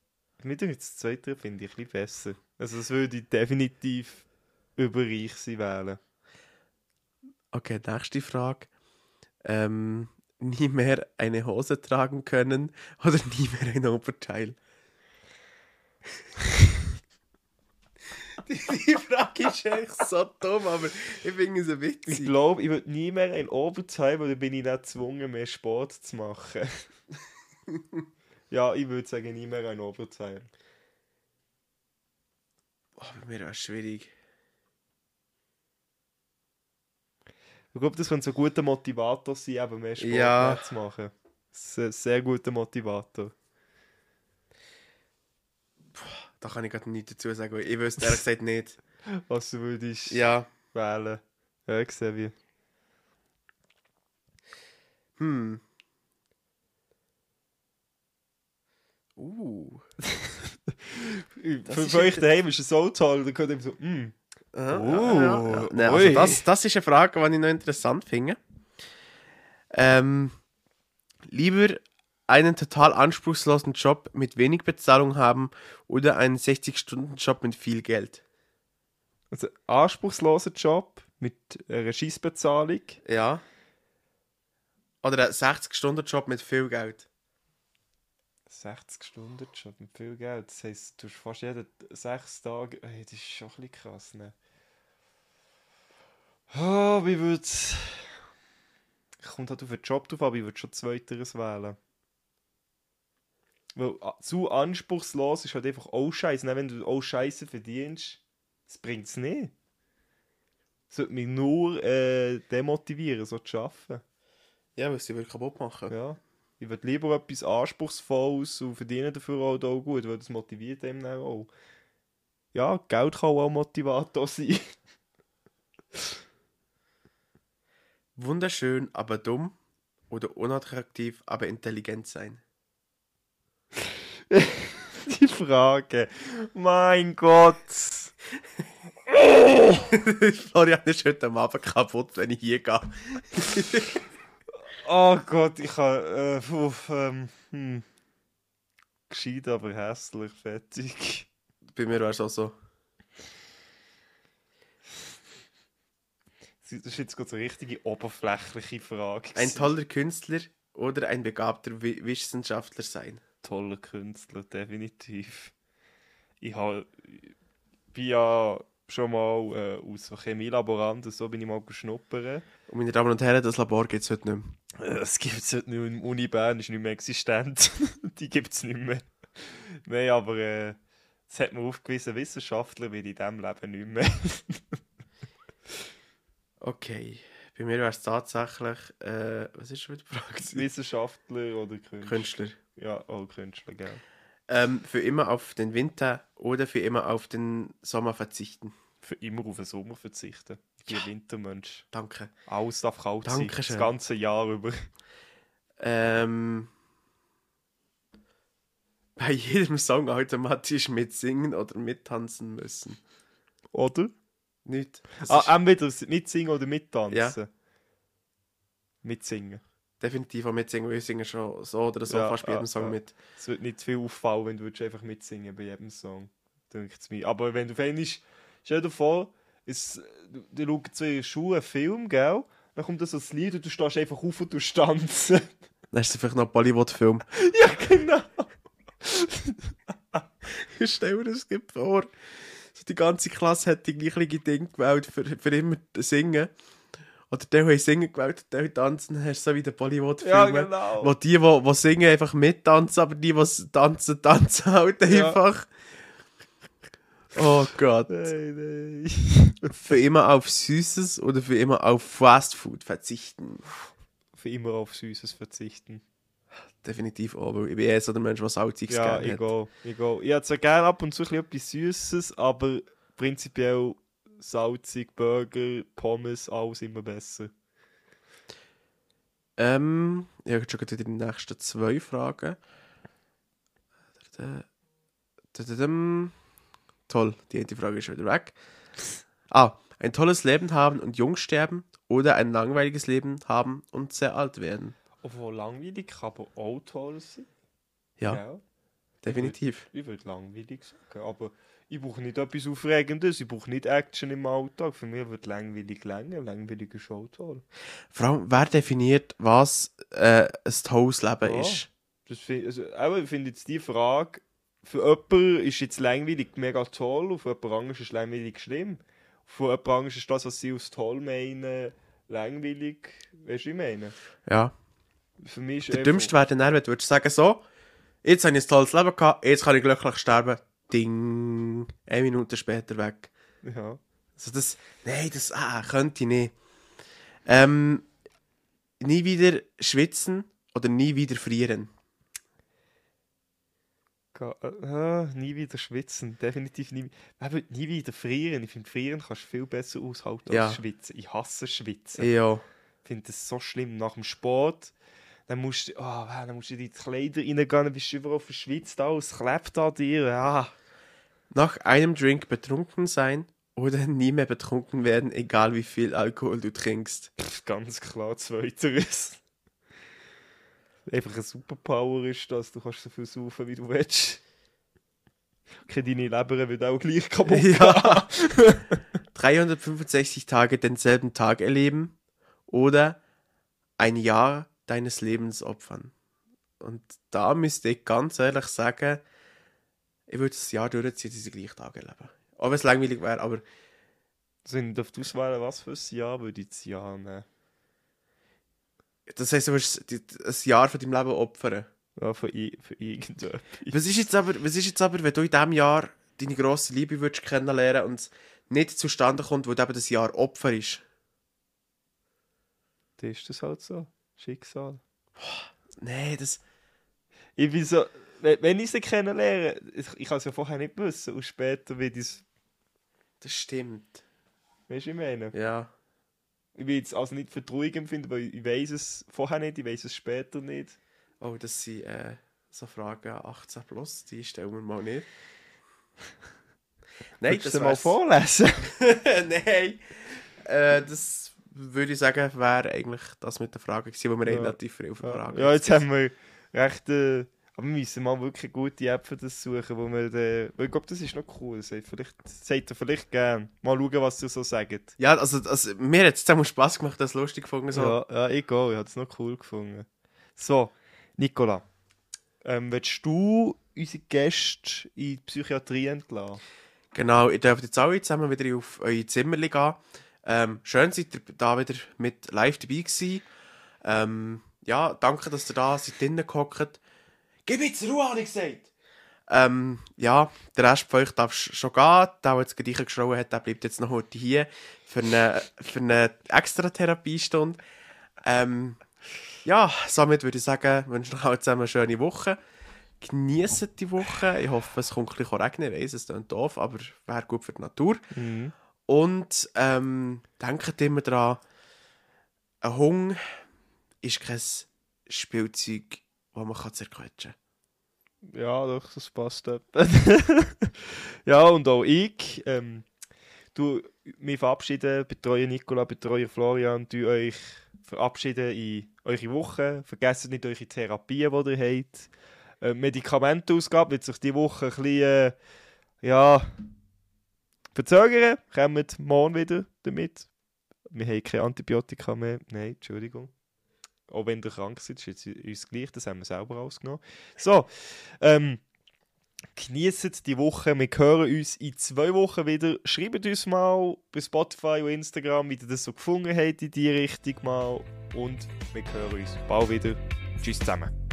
Speaker 1: mir denkt das zweite finde ich ein bisschen besser. Also das würde ich definitiv über reich sein wählen.
Speaker 2: Okay, nächste Frage. Ähm, nie mehr eine Hose tragen können oder (laughs) nie mehr ein Oberteil? Die, die Frage ist echt so dumm, aber ich finde
Speaker 1: Ich
Speaker 2: witzig.
Speaker 1: glaube, ich würde nie mehr ein Oberteil, weil dann bin ich nicht gezwungen, mehr Sport zu machen. (laughs) ja, ich würde sagen, nie mehr ein Oberteil.
Speaker 2: Oh, bei mir wäre es schwierig.
Speaker 1: Ich glaube, das könnte so ein guter Motivator sein, eben mehr Sport
Speaker 2: Ja.
Speaker 1: zu machen. Sehr, sehr guter Motivator.
Speaker 2: Da kann ich gerade nichts dazu sagen, weil ich wüsste ehrlich gesagt nicht. (laughs)
Speaker 1: Was du würdest
Speaker 2: Ja,
Speaker 1: wählen. Ja, ich sehe wie.
Speaker 2: hm. Uh. (laughs)
Speaker 1: Für, euch daheim ist es so toll, dann könnt ihr so, mm,
Speaker 2: Aha,
Speaker 1: Oh,
Speaker 2: ja, ja. Nein, also das, das ist eine Frage, die ich noch interessant finde. Ähm, lieber einen total anspruchslosen Job mit wenig Bezahlung haben oder einen 60-Stunden-Job mit viel Geld?
Speaker 1: also anspruchsloser Job mit einer Scheissbezahlung.
Speaker 2: Ja. Oder einen 60-Stunden-Job mit viel Geld.
Speaker 1: 60 Stunden Job mit viel Geld. Das heisst, du hast fast jeden sechs Tage. Hey, das ist schon ein bisschen krass, ne? Ah, wie würd's. Kommt halt auf den Job drauf, aber ich würde schon zweiteres wählen. Weil ah, zu anspruchslos ist halt einfach auch scheiße. Wenn du auch scheiße verdienst, das bringt es nicht. Das würde mich nur äh, demotivieren, so zu arbeiten.
Speaker 2: Ja, weil sie wirklich kaputt machen.
Speaker 1: Ja. Ich würde lieber etwas Anspruchsvolles und verdiene dafür auch, auch gut, weil das motiviert einem dann auch. Ja, Geld kann auch Motivator (laughs) sein.
Speaker 2: Wunderschön, aber dumm oder unattraktiv, aber intelligent sein? (laughs)
Speaker 1: Die Frage. Mein Gott. (laughs)
Speaker 2: Florian ist heute am Abend kaputt, wenn ich hier gehe.
Speaker 1: Oh Gott, ich habe. Äh, uff, ähm, hm. Gescheit, aber hässlich, fertig.
Speaker 2: Bei mir wäre es auch so.
Speaker 1: Das ist jetzt gerade so eine richtige oberflächliche Frage.
Speaker 2: Ein toller Künstler oder ein begabter Wi- Wissenschaftler sein?
Speaker 1: Toller Künstler, definitiv. Ich habe. bin ja schon mal äh, aus so Chemielaborant und so bin ich mal geschnuppert.
Speaker 2: Und meine Damen und Herren, das Labor gibt es heute nicht mehr.
Speaker 1: Äh, Es gibt es heute nur im Uni Bern, ist nicht mehr existent. (laughs) Die gibt es nicht mehr. Nein, aber äh, das hat mir aufgewiesen, Wissenschaftler will in diesem Leben nicht mehr. (laughs)
Speaker 2: Okay. Bei mir wäre es tatsächlich, äh, was ist schon wieder die Frage?
Speaker 1: Wissenschaftler oder Künstler?
Speaker 2: Künstler.
Speaker 1: Ja, oh, Künstler, gell.
Speaker 2: Ähm, für immer auf den Winter oder für immer auf den Sommer verzichten.
Speaker 1: Für immer auf den Sommer verzichten. Ich bin ein Wintermensch.
Speaker 2: Danke.
Speaker 1: Alles darf kalt sein,
Speaker 2: Dankeschön.
Speaker 1: das ganze Jahr über.
Speaker 2: Ähm, bei jedem Song automatisch mitsingen oder mittanzen müssen.
Speaker 1: Oder?
Speaker 2: Nicht. Das
Speaker 1: Ah, entweder mitsingen oder mittanzen.
Speaker 2: Ja.
Speaker 1: Mitsingen.
Speaker 2: Definitiv auch mitsingen, weil wir singen schon so oder so
Speaker 1: Ja,
Speaker 2: fast bei jedem
Speaker 1: ja,
Speaker 2: Song
Speaker 1: ja.
Speaker 2: mit.
Speaker 1: Es wird nicht zu viel auffallen, wenn du einfach mitsingen bei jedem Song. Denkt mir. Aber wenn du fängst, stell dir vor, es, du, du schaust ihrer Schule einen Film, gell? Dann kommt das als Lied und du stehst einfach auf und du tanzen. (laughs)
Speaker 2: Dann ist es vielleicht noch ein Bollywood-Film. (laughs)
Speaker 1: ja, genau. (laughs)
Speaker 2: Stell dir das vor. So die ganze Klasse hat die gleiche Ding gewählt für, für immer singen. Oder der, der singen gewählt hat, der tanzen, hast du so wie der Bollywood-Film.
Speaker 1: Ja, genau.
Speaker 2: Wo die, die, die singen, einfach mittanzen, aber die, die tanzen, tanzen halt
Speaker 1: Ja.
Speaker 2: einfach. Oh Gott.
Speaker 1: Nein, nein. (laughs)
Speaker 2: Für immer auf Süßes oder für immer auf Fast Food verzichten?
Speaker 1: Für immer auf Süßes verzichten.
Speaker 2: Definitiv auch, weil ich bin eher so der Mensch, der Salziges
Speaker 1: Ja,
Speaker 2: gerne hat.
Speaker 1: egal. egal. Ich hätte zwar gerne ab und zu etwas Süßes, aber prinzipiell salzig, Burger, Pommes, alles immer besser.
Speaker 2: Ähm, ich habe schon die nächsten zwei Fragen. Toll, die eine Frage ist schon wieder weg. Ah, ein tolles Leben haben und jung sterben oder ein langweiliges Leben haben und sehr alt werden.
Speaker 1: Obwohl langweilig kann aber auch toll sein.
Speaker 2: Ja,
Speaker 1: Gell?
Speaker 2: definitiv.
Speaker 1: Ich würde langweilig sagen, aber ich brauche nicht etwas Aufregendes, ich brauche nicht Action im Alltag. Für mich wird langweilig länger, langweilig ist auch toll.
Speaker 2: Vor allem, wer definiert, was äh, ein tolles Leben
Speaker 1: Ja.
Speaker 2: ist?
Speaker 1: Das find, also, aber ich finde jetzt die Frage, für jemanden ist jetzt langweilig mega toll, und für jemand anderes ist langweilig schlimm. Für jemand anderes ist das, was sie als toll meinen, langweilig. Weißt du, ich meine?
Speaker 2: Ja.
Speaker 1: Für mich ist
Speaker 2: Der dümmste wäre dann, wenn du würdest sagen, so, jetzt habe ich ein tolles Leben gehabt, jetzt kann ich glücklich sterben. Ding. Eine Minute später weg.
Speaker 1: Ja.
Speaker 2: Also das, nein, das ah, könnte ich nicht. Ähm, nie wieder schwitzen oder nie wieder frieren.
Speaker 1: Äh, nie wieder schwitzen, definitiv nie. Aber nie wieder frieren. Ich finde, frieren kannst du viel besser aushalten
Speaker 2: Ja.
Speaker 1: als schwitzen. Ich hasse schwitzen.
Speaker 2: Ja.
Speaker 1: Ich finde das so schlimm. Nach dem Sport, dann musst du, oh, dann musst du in die Kleider reingehen, dann bist du überall verschwitzt, alles klebt an dir. Ah.
Speaker 2: Nach einem Drink betrunken sein oder nie mehr betrunken werden, egal wie viel Alkohol du trinkst.
Speaker 1: Pff, ganz klar, zweiteres. Einfach eine Superpower ist das, du kannst so viel saufen, wie du willst. Okay, deine Leber wird auch gleich kaputt (laughs)
Speaker 2: Ja. 365 (laughs) Tage denselben Tag erleben oder ein Jahr deines Lebens opfern. Und da müsste ich ganz ehrlich sagen, ich würde das Jahr durchziehen, diese gleichen Tage erleben. Auch wenn es langweilig wäre, aber
Speaker 1: Sind auf die Auswahl, was für ein Jahr würde ich das Jahr nehmen?
Speaker 2: das heisst, du würdest ein Jahr von deinem Leben opfern.
Speaker 1: Ja, für, für irgendetwas.
Speaker 2: Was ist jetzt aber, was ist jetzt aber wenn du in diesem Jahr deine grosse Liebe würdest kennenlernen und es nicht zustande kommt, wo du eben das Jahr Opfer ist?
Speaker 1: Dann ist das halt so. Schicksal.
Speaker 2: Nee, das...
Speaker 1: Ich bin so, wenn, ich sie kennenlerne, ich, ich kann es ja vorher nicht wissen und später wird es,
Speaker 2: Das stimmt.
Speaker 1: weißt du, ich meine?
Speaker 2: Ja.
Speaker 1: Ich will es also nicht für traurig empfinden, weil ich weiß es vorher nicht, ich weiß es später nicht.
Speaker 2: Oh, das sind äh, so Fragen 18 plus, die stellen wir mal nicht. (laughs) Nein,
Speaker 1: Willst du
Speaker 2: das
Speaker 1: sie mal vorlesen? (laughs)
Speaker 2: Nein. Äh, das würde ich sagen, wäre eigentlich das mit der Frage gewesen, wo wir
Speaker 1: Ja.
Speaker 2: relativ viel Fragen
Speaker 1: ja, jetzt haben wir recht. Äh, aber wir müssen mal wirklich gute App für das suchen, wo wir. Äh, weil ich glaube, das ist noch cool. Seid vielleicht, seid ihr vielleicht gern. Mal schauen, was ihr so sagt.
Speaker 2: Ja, also, also mir hat es auch Spass gemacht, das lustig gefunden. So.
Speaker 1: Ja, ja, ich auch. Ich habe es noch cool gefunden. So, Nicola. Ähm, willst du unsere Gäste in die Psychiatrie entlassen?
Speaker 2: Genau, ihr dürft jetzt alle zusammen wieder auf eure Zimmer gehen. Ähm, schön seid ihr da wieder mit live dabei gewesen. Ähm, ja, danke, dass ihr da seid drinnen gehockt. Gib jetzt Ruhe, habe ich gesagt! Ähm, ja, der Rest von euch darf sch- schon gehen. Der, der jetzt gerade reingeschrien hat, der bleibt jetzt noch heute hier für eine, für eine extra Therapiestunde. Ähm, ja, somit würde ich sagen, wünsche euch alle zusammen eine schöne Woche. Genießt die Woche. Ich hoffe, es kommt ein bisschen regnen. Ich weiss, es klingt doof, aber wäre gut für die Natur.
Speaker 1: Mhm.
Speaker 2: Und ähm, denkt immer daran, ein Hund ist kein Spielzeug, das man zerquetschen kann.
Speaker 1: Ja, doch, das passt (laughs) ja, und auch ich. Ähm, du, mich verabschieden, betreue Nicola, betreue Florian, du euch verabschieden in eure Woche. Vergesst nicht eure Therapien, die ihr habt. Äh, Medikamentenausgabe wird sich diese Woche ein bisschen, äh, ja, verzögern. Kommt morgen wieder damit. Wir haben keine Antibiotika mehr. Nein, Entschuldigung. Auch wenn ihr krank seid, ist uns gleich, das haben wir selber ausgenommen. So, ähm, genießt die Woche. Wir hören uns in zwei Wochen wieder. Schreibt uns mal bei Spotify und Instagram, wie ihr das so gefunden habt in die Richtung mal. Und wir hören uns bald wieder. Tschüss zusammen.